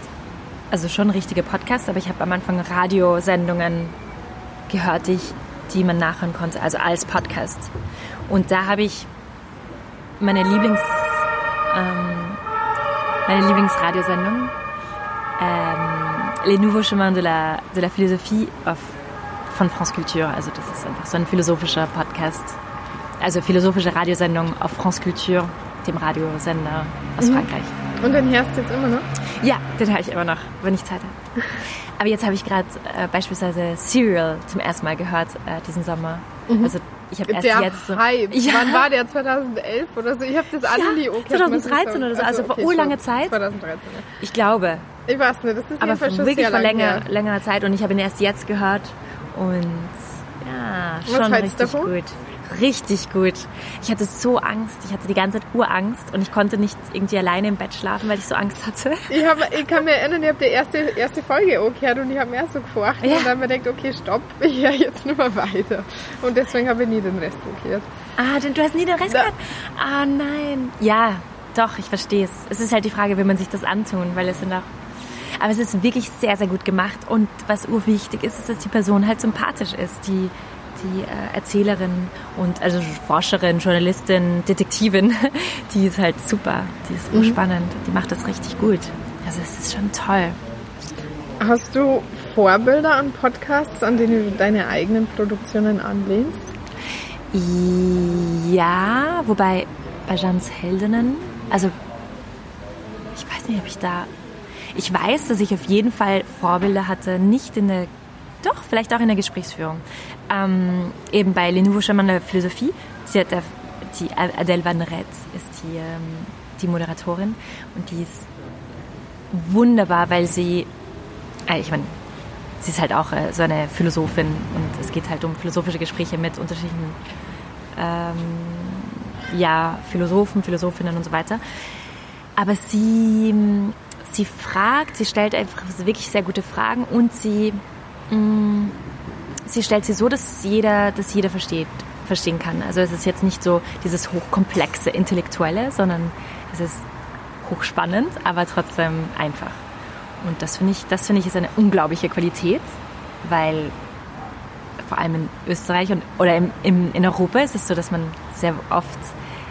[SPEAKER 1] also schon richtige Podcasts, aber ich habe am Anfang Radiosendungen gehört, die, ich, die man nachhören konnte, also als Podcast. Und da habe ich meine Lieblings, ähm, meine Lieblingsradiosendung, ähm, Les Nouveaux Chemins de la, de la Philosophie auf, von France Culture. Also das ist einfach so ein philosophischer Podcast, also philosophische Radiosendung auf France Culture, dem Radiosender aus
[SPEAKER 3] Mhm.
[SPEAKER 1] Frankreich.
[SPEAKER 3] Und den hörst du jetzt immer noch?
[SPEAKER 1] Ja, den höre ich immer noch, wenn ich Zeit habe. Aber jetzt habe ich gerade äh, beispielsweise Serial zum ersten Mal gehört äh, diesen Sommer. Also ich habe erst
[SPEAKER 3] Der
[SPEAKER 1] jetzt so,
[SPEAKER 3] Hype.
[SPEAKER 1] Ja.
[SPEAKER 3] Wann war der? 2011 oder so? Ich habe das Anli muss ich
[SPEAKER 1] 2013
[SPEAKER 3] sagen.
[SPEAKER 1] oder so, also vor urlange
[SPEAKER 3] schon.
[SPEAKER 1] Zeit.
[SPEAKER 3] 2013, ja.
[SPEAKER 1] ich glaube,
[SPEAKER 3] Ich weiß nicht, das ist
[SPEAKER 1] aber wirklich vor länger,
[SPEAKER 3] her.
[SPEAKER 1] längerer Zeit und ich habe ihn erst jetzt gehört und ja,
[SPEAKER 3] Was
[SPEAKER 1] schon richtig
[SPEAKER 3] davon?
[SPEAKER 1] gut. Richtig gut. Ich hatte so Angst, ich hatte die ganze Zeit Urangst und ich konnte nicht irgendwie alleine im Bett schlafen, weil ich so Angst hatte.
[SPEAKER 3] Ich, hab, ich kann mich erinnern, ich habe die erste, erste Folge auch gehört und ich habe mir erst so gefurcht
[SPEAKER 1] Ja.
[SPEAKER 3] und dann mir gedacht, okay, stopp, ich höre jetzt nur mal weiter. Und deswegen habe ich nie den Rest auch gehört.
[SPEAKER 1] Ah, denn du hast nie den Rest
[SPEAKER 3] Da-
[SPEAKER 1] gehört? Ah, nein. Ja, doch, ich verstehe es. Es ist halt die Frage, will man sich das antun, weil es sind auch... Aber es ist wirklich sehr, sehr gut gemacht. Und was urwichtig ist, ist, dass die Person halt sympathisch ist. Die, die äh, Erzählerin und also Forscherin, Journalistin, Detektivin, die ist halt super. Die ist urspannend. Die macht das richtig gut. Also es ist schon toll.
[SPEAKER 3] Hast du Vorbilder an Podcasts, an denen du deine eigenen Produktionen anlehnst?
[SPEAKER 1] Ja, wobei bei Jans Heldinnen, also ich weiß nicht, ob ich da. Ich weiß, dass ich auf jeden Fall Vorbilder hatte, nicht in der, doch, vielleicht auch in der Gesprächsführung. Ähm, eben bei Les Nouveaux Chemins de la Philosophie, sie hat der, die Adèle Van Ret ist die, ähm, die Moderatorin und die ist wunderbar, weil sie, äh, ich meine, sie ist halt auch äh, so eine Philosophin und es geht halt um philosophische Gespräche mit unterschiedlichen ähm, ja, Philosophen, Philosophinnen und so weiter. Aber sie, sie fragt, sie stellt einfach wirklich sehr gute Fragen und sie, mh, sie stellt sie so, dass jeder, dass jeder versteht, verstehen kann. Also es ist jetzt nicht so dieses hochkomplexe Intellektuelle, sondern es ist hochspannend, aber trotzdem einfach. Und das finde ich, das finde ich ist eine unglaubliche Qualität, weil vor allem in Österreich und oder im, im, in Europa ist es so, dass man sehr oft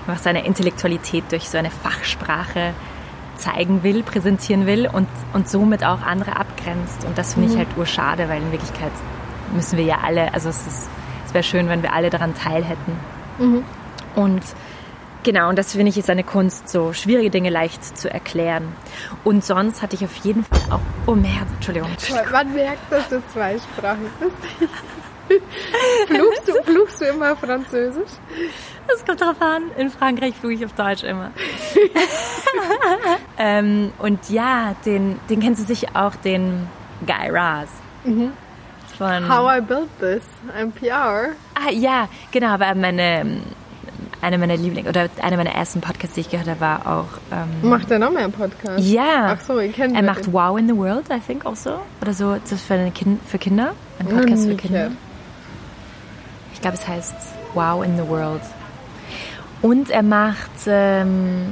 [SPEAKER 1] einfach seine Intellektualität durch so eine Fachsprache zeigen will, präsentieren will und, und somit auch andere abgrenzt. Und das finde ich halt urschade, weil in Wirklichkeit müssen wir ja alle, also es, ist, es wäre schön, wenn wir alle daran teil hätten. Und genau, und das finde ich ist eine Kunst, so schwierige Dinge leicht zu erklären. Und sonst hatte ich auf jeden Fall auch, oh Merde, Entschuldigung.
[SPEAKER 3] Man merkt, dass du zweisprachig bist. fluchst, du, fluchst du immer Französisch?
[SPEAKER 1] Das kommt drauf an. In Frankreich fluge ich auf Deutsch immer. ähm, und ja, den, den kennst du sicher auch, den Guy Raz. Von,
[SPEAKER 3] How I Built This, NPR.
[SPEAKER 1] ah, ja, genau, aber meine, eine meiner Lieblings- oder eine meiner ersten Podcasts, die ich gehört habe, war auch, ähm,
[SPEAKER 3] Macht er noch mehr einen Podcast?
[SPEAKER 1] ja.
[SPEAKER 3] Ach so, ich kenne
[SPEAKER 1] Er macht Wow in the World, I think, also. Oder so, das ist für, kind, für Kinder. Ein Podcast für Kinder.
[SPEAKER 3] gehört.
[SPEAKER 1] Glaube, es heißt Wow in the World. Und er macht, ähm,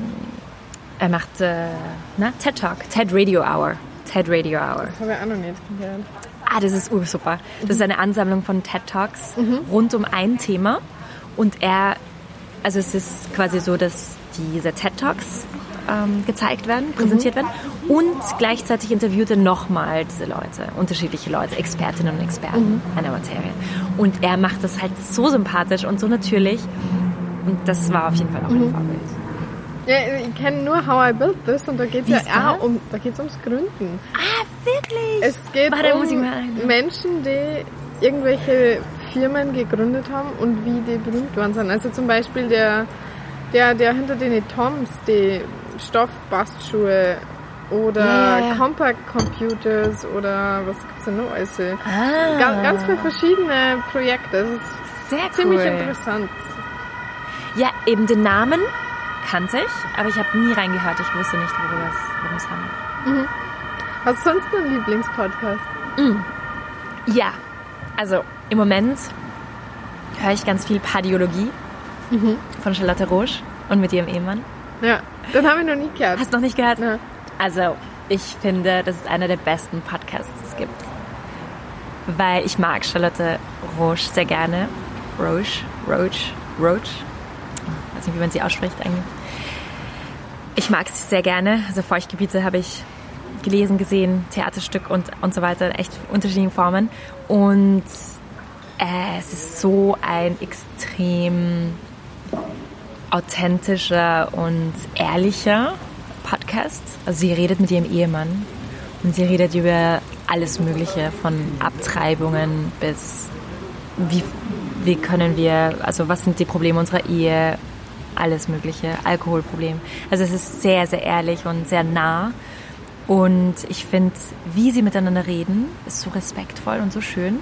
[SPEAKER 1] er macht, äh, na, TED Talk, TED Radio Hour. TED Radio Hour.
[SPEAKER 3] Das habe ich auch noch nicht gehört.
[SPEAKER 1] Ah, das ist ursuper. Das ist eine Ansammlung von TED Talks rund um ein Thema. Und er, also es ist quasi so, dass diese TED Talks ähm, gezeigt werden, präsentiert werden. Und gleichzeitig interviewt er nochmal diese Leute, unterschiedliche Leute, Expertinnen und Experten einer Materie. Und er macht das halt so sympathisch und so natürlich. Und das war auf jeden Fall auch ein Vorbild.
[SPEAKER 3] Ja, ich kenne nur How I Built This und da geht es ja
[SPEAKER 1] das?
[SPEAKER 3] um, da geht's ums Gründen.
[SPEAKER 1] Ah, wirklich?
[SPEAKER 3] Es geht
[SPEAKER 1] Warte,
[SPEAKER 3] um. Menschen, die irgendwelche Firmen gegründet haben und wie die berühmt worden sind. Also zum Beispiel der, der, der hinter den Toms, die Stoffbastschuhe oder
[SPEAKER 1] Ja, ja, ja.
[SPEAKER 3] Compact Computers oder was gibt's denn noch alles?
[SPEAKER 1] Ah,
[SPEAKER 3] Ganz, ganz viele verschiedene Projekte. Das ist
[SPEAKER 1] sehr
[SPEAKER 3] ziemlich
[SPEAKER 1] cool.
[SPEAKER 3] interessant.
[SPEAKER 1] Ja, eben den Namen kannte ich, aber ich habe nie reingehört. Ich wusste nicht, worüber es, worum es handelt.
[SPEAKER 3] Hast du sonst noch einen Lieblingspodcast?
[SPEAKER 1] Ja, also im Moment höre ich ganz viel Pardiologie von Charlotte Roche und mit ihrem Ehemann.
[SPEAKER 3] Ja, den habe ich noch nie gehört.
[SPEAKER 1] Hast du noch nicht gehört?
[SPEAKER 3] Ja.
[SPEAKER 1] Also, ich finde, das ist einer der besten Podcasts, die es gibt. Weil ich mag Charlotte Roche sehr gerne. Roche, Roche, Roche. Ich weiß nicht, wie man sie ausspricht eigentlich. Ich mag sie sehr gerne. Also Feuchtgebiete habe ich gelesen, gesehen, Theaterstück und, und so weiter, echt unterschiedlichen Formen. Und äh, es ist so ein extrem authentischer und ehrlicher Podcast. Also sie redet mit ihrem Ehemann und sie redet über alles Mögliche von Abtreibungen bis wie, wie können wir, also was sind die Probleme unserer Ehe, alles Mögliche, Alkoholproblem. Also es ist sehr, sehr ehrlich und sehr nah. Und ich finde, wie sie miteinander reden, ist so respektvoll und so schön.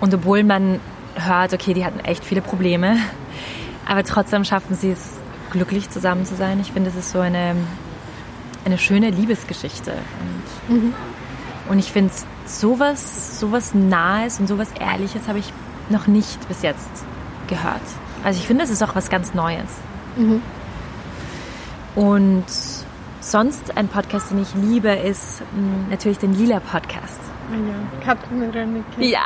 [SPEAKER 1] Und obwohl man hört, okay, die hatten echt viele Probleme, aber trotzdem schaffen sie es, glücklich zusammen zu sein. Ich finde, es ist so eine, eine schöne Liebesgeschichte. Und, und ich finde, sowas, sowas Nahes und sowas Ehrliches habe ich noch nicht bis jetzt gehört. Also ich finde, es ist auch was ganz Neues. Und sonst ein Podcast, den ich liebe, ist mh, natürlich den Lila Podcast.
[SPEAKER 3] Ja, Katrin Rönnecke.
[SPEAKER 1] Ja,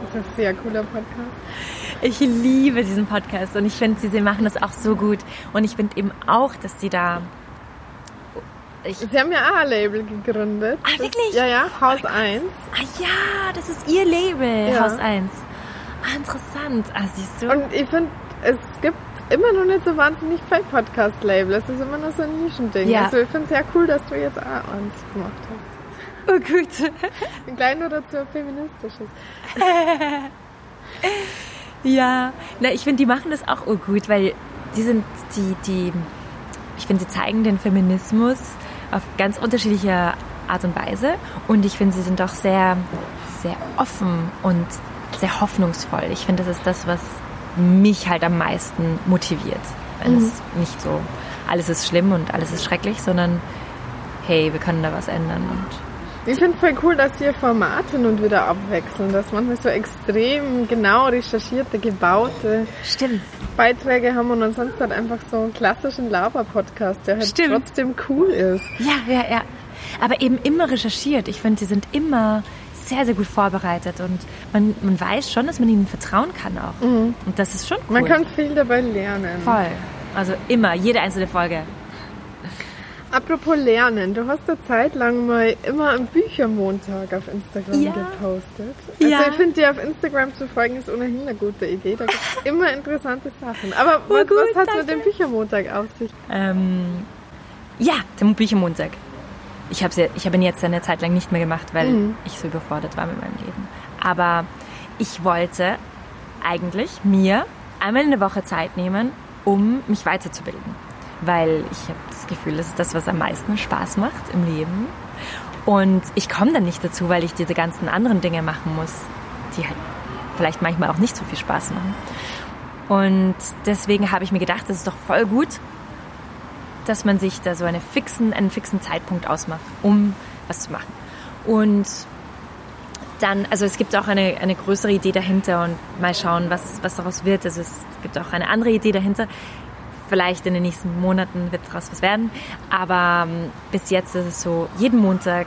[SPEAKER 3] Das ist ein sehr cooler Podcast.
[SPEAKER 1] Ich liebe diesen Podcast und ich finde, sie, sie machen das auch so gut. Und ich finde eben auch, dass sie da... Ich,
[SPEAKER 3] Sie haben ja auch ein Label gegründet.
[SPEAKER 1] Ah,
[SPEAKER 3] Das-
[SPEAKER 1] wirklich?
[SPEAKER 3] Ja, ja, Haus 1.
[SPEAKER 1] ah ja, das ist ihr Label,
[SPEAKER 3] Ja.
[SPEAKER 1] Haus 1. Ah, interessant. Ah, siehst du?
[SPEAKER 3] Und ich finde, es gibt immer noch nicht so wahnsinnig viele Podcast-Label. Es ist immer noch so ein Nischending.
[SPEAKER 1] Ja.
[SPEAKER 3] Also ich finde es sehr cool, dass du jetzt auch eins gemacht hast.
[SPEAKER 1] oh, gut.
[SPEAKER 3] Ein klein nur dazu feministisches.
[SPEAKER 1] Ja, na, ich finde, die machen das auch gut, weil die sind, die, die, ich finde, sie zeigen den Feminismus auf ganz unterschiedliche Art und Weise und ich finde, sie sind auch sehr, sehr offen und sehr hoffnungsvoll. Ich finde, das ist das, was mich halt am meisten motiviert. Wenn es nicht so, alles ist schlimm und alles ist schrecklich, sondern hey, wir können da was ändern und
[SPEAKER 3] Ich finde voll cool, dass die ihr Formate nun wieder abwechseln, dass manchmal so extrem genau recherchierte, gebaute
[SPEAKER 1] Stimmt.
[SPEAKER 3] Beiträge haben und ansonsten halt einfach so einen klassischen Laber-Podcast, der halt
[SPEAKER 1] Stimmt.
[SPEAKER 3] trotzdem cool ist.
[SPEAKER 1] Ja, ja, ja. Aber eben immer recherchiert. Ich finde, die sind immer sehr, sehr gut vorbereitet und man, man weiß schon, dass man ihnen vertrauen kann auch. Und das ist schon cool.
[SPEAKER 3] Man kann viel dabei lernen.
[SPEAKER 1] Voll. Also immer, jede einzelne Folge.
[SPEAKER 3] Apropos Lernen, du hast eine Zeit lang mal immer am Büchermontag auf Instagram
[SPEAKER 1] Ja.
[SPEAKER 3] gepostet. Also
[SPEAKER 1] Ja.
[SPEAKER 3] ich finde, dir auf Instagram zu folgen ist ohnehin eine gute Idee. Da gibt es immer interessante Sachen. Aber was,
[SPEAKER 1] gut,
[SPEAKER 3] was hat es mit dem Büchermontag auf sich?
[SPEAKER 1] Ähm, ja, der Büchermontag. Ich habe ich hab ihn jetzt eine Zeit lang nicht mehr gemacht, weil ich so überfordert war mit meinem Leben. Aber ich wollte eigentlich mir einmal in der Woche Zeit nehmen, um mich weiterzubilden. Weil ich habe das Gefühl, das ist das, was am meisten Spaß macht im Leben. Und ich komme dann nicht dazu, weil ich diese ganzen anderen Dinge machen muss, die halt vielleicht manchmal auch nicht so viel Spaß machen. Und deswegen habe ich mir gedacht, das ist doch voll gut, dass man sich da so eine fixen, einen fixen Zeitpunkt ausmacht, um was zu machen. Und dann, also es gibt auch eine, eine größere Idee dahinter und mal schauen, was, was daraus wird. Also es gibt auch eine andere Idee dahinter. Vielleicht in den nächsten Monaten wird daraus was werden. Aber ähm, bis jetzt ist es so, jeden Montag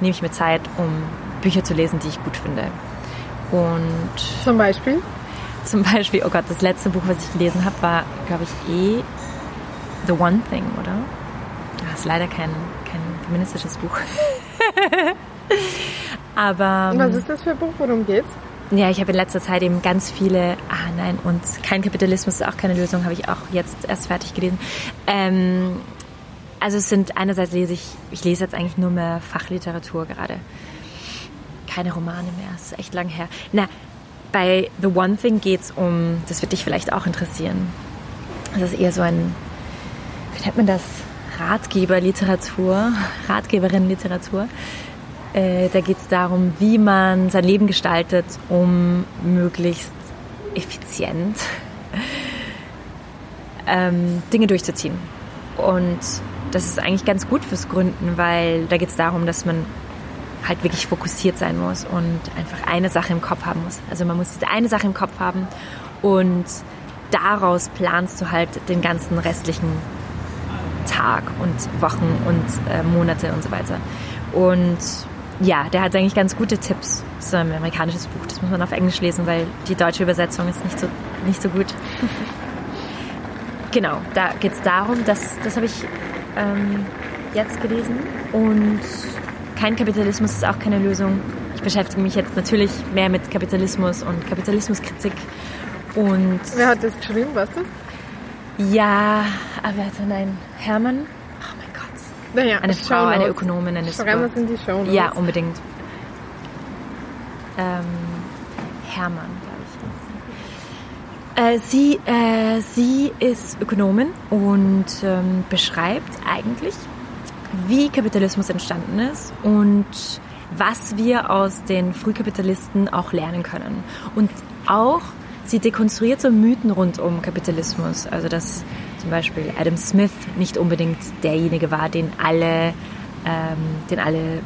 [SPEAKER 1] nehme ich mir Zeit, um Bücher zu lesen, die ich gut finde. Und
[SPEAKER 3] Zum Beispiel?
[SPEAKER 1] zum Beispiel, oh Gott, das letzte Buch, was ich gelesen habe, war, glaube ich, eh The One Thing, oder? Das ist leider kein, kein feministisches Buch. Aber
[SPEAKER 3] was ist das für ein Buch? Worum geht's?
[SPEAKER 1] Ja, ich habe in letzter Zeit eben ganz viele, ah nein, und kein Kapitalismus ist auch keine Lösung, habe ich auch jetzt erst fertig gelesen. Ähm, also es sind, einerseits lese ich, ich lese jetzt eigentlich nur mehr Fachliteratur gerade. Keine Romane mehr, es ist echt lang her. Na, bei The One Thing geht's um, das wird dich vielleicht auch interessieren. Das ist eher so ein, wie nennt man das? Ratgeberliteratur, Ratgeberin-Literatur. Äh, da geht es darum, wie man sein Leben gestaltet, um möglichst effizient ähm, Dinge durchzuziehen. Und das ist eigentlich ganz gut fürs Gründen, weil da geht es darum, dass man halt wirklich fokussiert sein muss und einfach eine Sache im Kopf haben muss. Also man muss diese eine Sache im Kopf haben und daraus planst du halt den ganzen restlichen Tag und Wochen und äh, Monate und so weiter. Und ja, der hat eigentlich ganz gute Tipps. Das ist ein amerikanisches Buch, das muss man auf Englisch lesen, weil die deutsche Übersetzung ist nicht so, nicht so gut. genau, da geht es darum, dass, das habe ich ähm, jetzt gelesen. Und kein Kapitalismus ist auch keine Lösung. Ich beschäftige mich jetzt natürlich mehr mit Kapitalismus und Kapitalismuskritik. Und
[SPEAKER 3] Wer hat das geschrieben, weißt du?
[SPEAKER 1] ja, aber warte, nein, Hermann. Oh mein Gott.
[SPEAKER 3] Naja,
[SPEAKER 1] Eine Frau, eine. Ökonomin, eine
[SPEAKER 3] Schreiben wir in die Show Notes.
[SPEAKER 1] Ja, unbedingt. Ähm, Hermann, glaube ich. Äh, sie, äh, sie ist Ökonomin und ähm, beschreibt eigentlich, wie Kapitalismus entstanden ist und was wir aus den Frühkapitalisten auch lernen können. Und auch, sie dekonstruiert so Mythen rund um Kapitalismus. Also, dass zum Beispiel Adam Smith nicht unbedingt derjenige war, den alle, ähm, den alle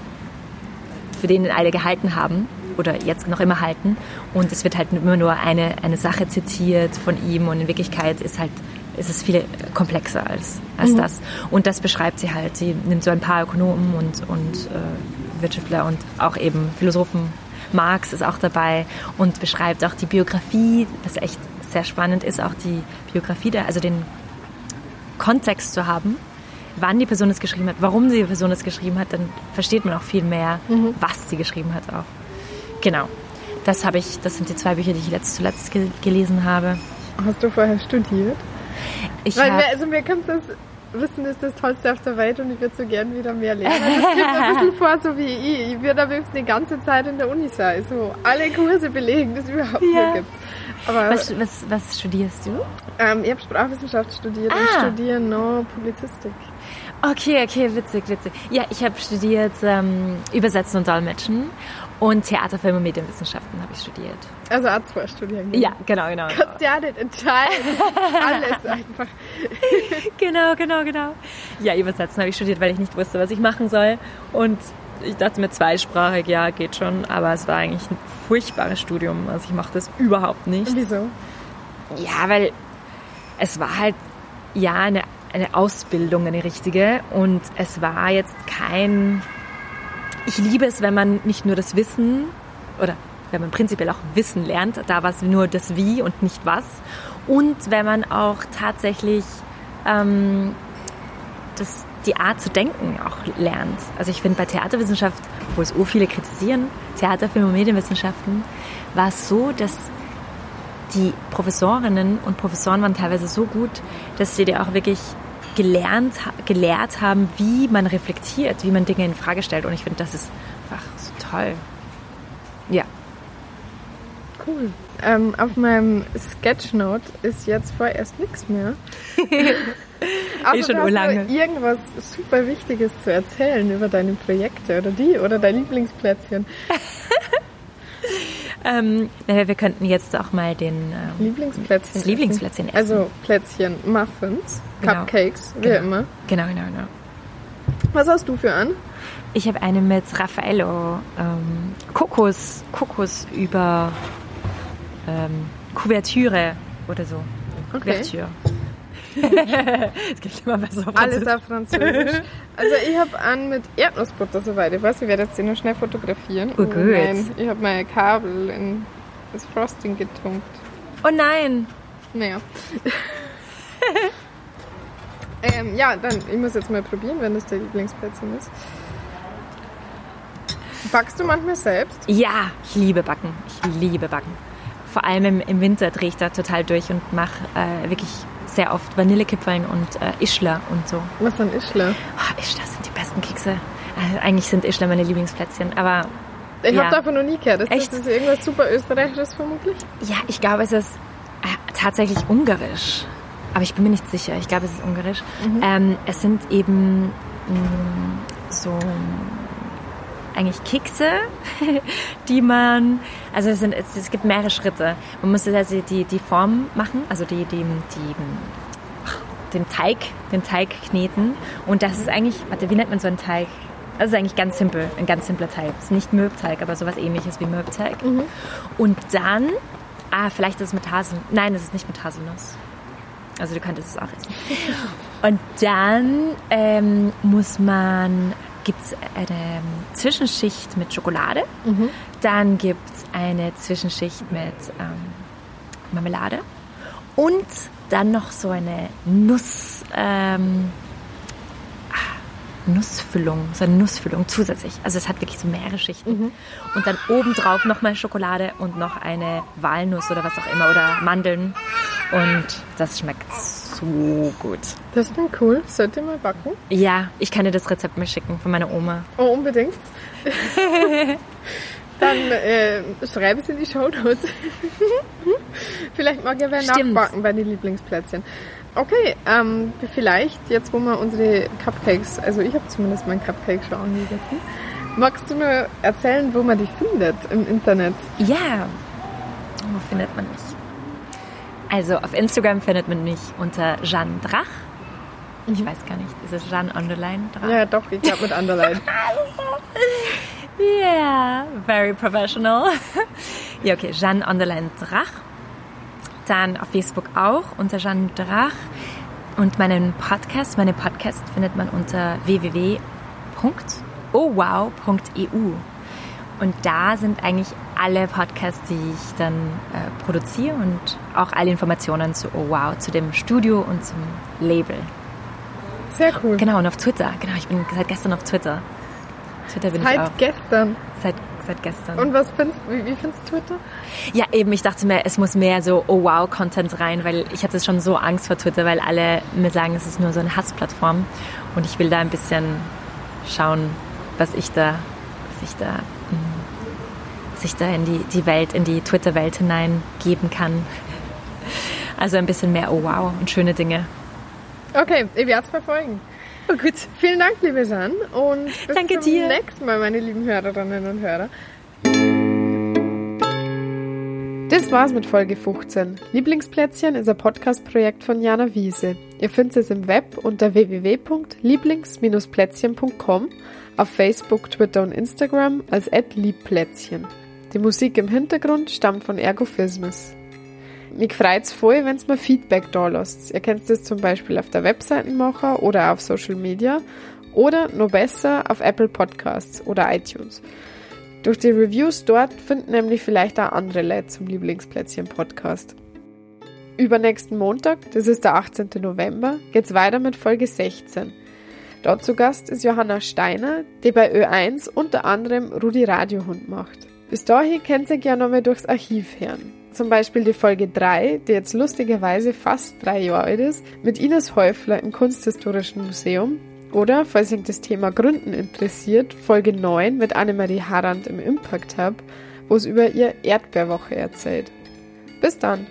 [SPEAKER 1] für den alle gehalten haben oder jetzt noch immer halten. Und es wird halt immer nur eine, eine Sache zitiert von ihm und in Wirklichkeit ist halt ist es viel komplexer als, als das. Und das beschreibt sie halt. Sie nimmt so ein paar Ökonomen und, und äh, Wirtschaftler und auch eben Philosophen. Marx ist auch dabei und beschreibt auch die Biografie, was echt sehr spannend ist, auch die Biografie, der, also den Kontext zu haben, wann die Person es geschrieben hat, warum die Person es geschrieben hat, dann versteht man auch viel mehr, was sie geschrieben hat auch. Genau. Das habe ich, das sind die zwei Bücher, die ich letzt, zuletzt ge gelesen habe.
[SPEAKER 3] Hast du vorher studiert?
[SPEAKER 1] Ich
[SPEAKER 3] Weil mir, also mir kommt das Wissen ist das Tollste auf der Welt und ich würde so gern wieder mehr lernen. Das gibt ein bisschen vor, so wie ich. Ich würde am liebsten die ganze Zeit in der Uni sein, so alle Kurse belegen, die es überhaupt
[SPEAKER 1] Ja.
[SPEAKER 3] nicht gibt. Aber
[SPEAKER 1] was, was, was studierst du?
[SPEAKER 3] ähm, ich habe Sprachwissenschaft studiert und
[SPEAKER 1] Ah.
[SPEAKER 3] studiere noch Publizistik.
[SPEAKER 1] Okay, okay, witzig, witzig. Ja, ich habe studiert ähm, Übersetzen und Dolmetschen und Theater, Film und Medienwissenschaften habe ich studiert.
[SPEAKER 3] Also Arztvorstudieren.
[SPEAKER 1] Ja, genau, genau. Genau,
[SPEAKER 3] Kannst ja nicht entscheiden. Alles einfach.
[SPEAKER 1] genau, genau. genau. Ja, Übersetzen habe ich studiert, weil ich nicht wusste, was ich machen soll. Und ich dachte mir, zweisprachig, ja, geht schon. Aber es war eigentlich ein furchtbares Studium. Also ich mache das überhaupt nicht.
[SPEAKER 3] Wieso?
[SPEAKER 1] Ja, weil es war halt ja eine, eine Ausbildung, eine richtige. Und es war jetzt kein. Ich liebe es, wenn man nicht nur das Wissen oder wenn man prinzipiell auch Wissen lernt, da war es nur das Wie und nicht was. Und wenn man auch tatsächlich ähm, das, die Art zu denken auch lernt. Also ich finde bei Theaterwissenschaft, wo es so viele kritisieren, Theater, Film und Medienwissenschaften, war es so, dass die Professorinnen und Professoren waren teilweise so gut, dass sie dir auch wirklich gelernt, gelehrt haben, wie man reflektiert, wie man Dinge in Frage stellt. Und ich finde, das ist einfach so toll. Ja.
[SPEAKER 3] Cool. Ähm, auf meinem Sketchnote ist jetzt vorerst nichts mehr. Also
[SPEAKER 1] Eh schon
[SPEAKER 3] du hast irgendwas super Wichtiges zu erzählen über deine Projekte oder die oder dein Lieblingsplätzchen.
[SPEAKER 1] Ähm, wir könnten jetzt auch mal den ähm,
[SPEAKER 3] Lieblingsplätzchen.
[SPEAKER 1] das Lieblingsplätzchen essen.
[SPEAKER 3] Also Plätzchen, Muffins,
[SPEAKER 1] Genau.
[SPEAKER 3] Cupcakes, wie
[SPEAKER 1] Genau.
[SPEAKER 3] immer.
[SPEAKER 1] genau, genau, genau.
[SPEAKER 3] Was hast du für an?
[SPEAKER 1] Ich habe eine mit Raffaello ähm, Kokos, Kokos über ähm, Kuvertüre oder so.
[SPEAKER 3] Okay.
[SPEAKER 1] Kuvertüre. Es gibt immer was auf
[SPEAKER 3] Alles
[SPEAKER 1] Französisch.
[SPEAKER 3] auf Französisch. Also ich habe an mit Erdnussbutter soweit. Ich weiß, ich werde jetzt den nur schnell fotografieren.
[SPEAKER 1] Oh, gut.
[SPEAKER 3] nein, ich habe mein Kabel in das Frosting getunkt.
[SPEAKER 1] Oh nein!
[SPEAKER 3] Naja. ähm, ja, dann, ich muss jetzt mal probieren, wenn das der Lieblingsplätzchen ist. Backst du manchmal selbst?
[SPEAKER 1] Ja, ich liebe Backen. Ich liebe Backen. Vor allem im, im Winter drehe ich da total durch und mache äh, wirklich sehr oft Vanillekipferln und äh, Ischler und so.
[SPEAKER 3] Was dann Ischler?
[SPEAKER 1] Oh, Ischler sind die besten Kekse. Äh, eigentlich sind Ischler meine Lieblingsplätzchen, aber
[SPEAKER 3] Ich
[SPEAKER 1] Ja.
[SPEAKER 3] habe davon noch nie gehört. Ist
[SPEAKER 1] Echt?
[SPEAKER 3] das ist irgendwas super Österreichisches vermutlich?
[SPEAKER 1] Ja, ich glaube, es ist äh, tatsächlich ungarisch. Aber ich bin mir nicht sicher. Ich glaube, es ist ungarisch. Ähm, es sind eben mh, so eigentlich Kekse, die man, also es, sind, es, es gibt mehrere Schritte. Man muss also die, die Form machen, also die, die, die, den Teig, den Teig kneten. Und das ist eigentlich, warte, wie nennt man so einen Teig? Es ist eigentlich ganz simpel, ein ganz simpler Teig. Es ist nicht Mürbteig, aber sowas ähnliches wie Mürbteig.
[SPEAKER 3] Mhm.
[SPEAKER 1] Und dann, ah, vielleicht ist es mit Haselnuss. Nein, es ist nicht mit Haselnuss. Also du könntest es auch essen. Und dann ähm, muss man, gibt es eine Zwischenschicht mit Schokolade. Dann gibt es eine Zwischenschicht mit ähm, Marmelade. Und dann noch so eine Nuss, ähm, ah, Nussfüllung, so eine Nussfüllung zusätzlich. Also es hat wirklich so mehrere Schichten. Und dann obendrauf nochmal Schokolade und noch eine Walnuss oder was auch immer oder Mandeln. Und das schmeckt so gut.
[SPEAKER 3] Das klingt cool. Sollte ich mal backen?
[SPEAKER 1] Ja, ich kann dir das Rezept mal schicken von meiner Oma.
[SPEAKER 3] Oh, unbedingt. Dann äh, schreibe es in die Show Notes. vielleicht mag ja wer
[SPEAKER 1] Stimmt.
[SPEAKER 3] nachbacken bei den Lieblingsplätzchen. Okay, ähm, vielleicht, jetzt wo wir unsere Cupcakes, also ich habe zumindest meinen Cupcake schon angegessen, magst du mir erzählen, wo man dich findet im Internet?
[SPEAKER 1] Ja, wo findet man mich? Also auf Instagram findet man mich unter Jeanne Drach. Ich weiß gar nicht, ist es Jeanne Underline Drach?
[SPEAKER 3] Ja, doch, ich glaube mit Underline.
[SPEAKER 1] Yeah, very professional. ja, okay, Jeanne Underline Drach. Dann auf Facebook auch unter Jeanne Drach. Und meinen Podcast, meine Podcast findet man unter www.owow.eu. Und da sind eigentlich alle Podcasts, die ich dann äh, produziere und auch alle Informationen zu Oh Wow, zu dem Studio und zum Label.
[SPEAKER 3] Sehr cool.
[SPEAKER 1] Genau, und auf Twitter. Genau, ich bin seit gestern auf Twitter. Twitter bin ich auch.
[SPEAKER 3] Seit gestern.
[SPEAKER 1] Seit, seit gestern.
[SPEAKER 3] Und was findest wie, wie findest du Twitter?
[SPEAKER 1] Ja, eben, ich dachte mir, es muss mehr so Oh wow-Content rein, weil ich hatte schon so Angst vor Twitter, weil alle mir sagen, es ist nur so eine Hassplattform. Und ich will da ein bisschen schauen, was ich da, was ich da, mm, was ich da in die, die Welt, in die Twitter-Welt hineingeben kann. Also ein bisschen mehr Oh wow und schöne Dinge.
[SPEAKER 3] Okay, ich werde es verfolgen.
[SPEAKER 1] Oh gut.
[SPEAKER 3] Vielen Dank, liebe Jeanne. Und bis
[SPEAKER 1] Danke
[SPEAKER 3] zum
[SPEAKER 1] dir.
[SPEAKER 3] nächsten Mal, meine lieben Hörerinnen und Hörer. Das war's mit Folge 15. Lieblingsplätzchen ist ein Podcast-Projekt von Jana Wiese. Ihr findet es im Web unter www.lieblings-plätzchen.com, auf Facebook, Twitter und Instagram als @liebplätzchen. Die Musik im Hintergrund stammt von Ergophismus. Mich freut's voll, wenn's mir Feedback da lasst. Ihr könnt das zum Beispiel auf der Webseitenmacher oder auf Social Media oder noch besser auf Apple Podcasts oder iTunes. Durch die Reviews dort finden nämlich vielleicht auch andere Leute zum Lieblingsplätzchen Podcast. Übernächsten Montag, das ist der 18. November, geht's weiter mit Folge 16. Dort zu Gast ist Johanna Steiner, die bei Ö1 unter anderem Rudi Radiohund macht. Bis dahin könnt ihr gerne nochmal durchs Archiv hören. Zum Beispiel die Folge 3, die jetzt lustigerweise fast drei Jahre alt ist, mit Ines Häufler im Kunsthistorischen Museum. Oder, falls euch das Thema Gründen interessiert, Folge 9 mit Annemarie Harrand im Impact Hub, wo es über ihr Erdbeerwoche erzählt. Bis dann!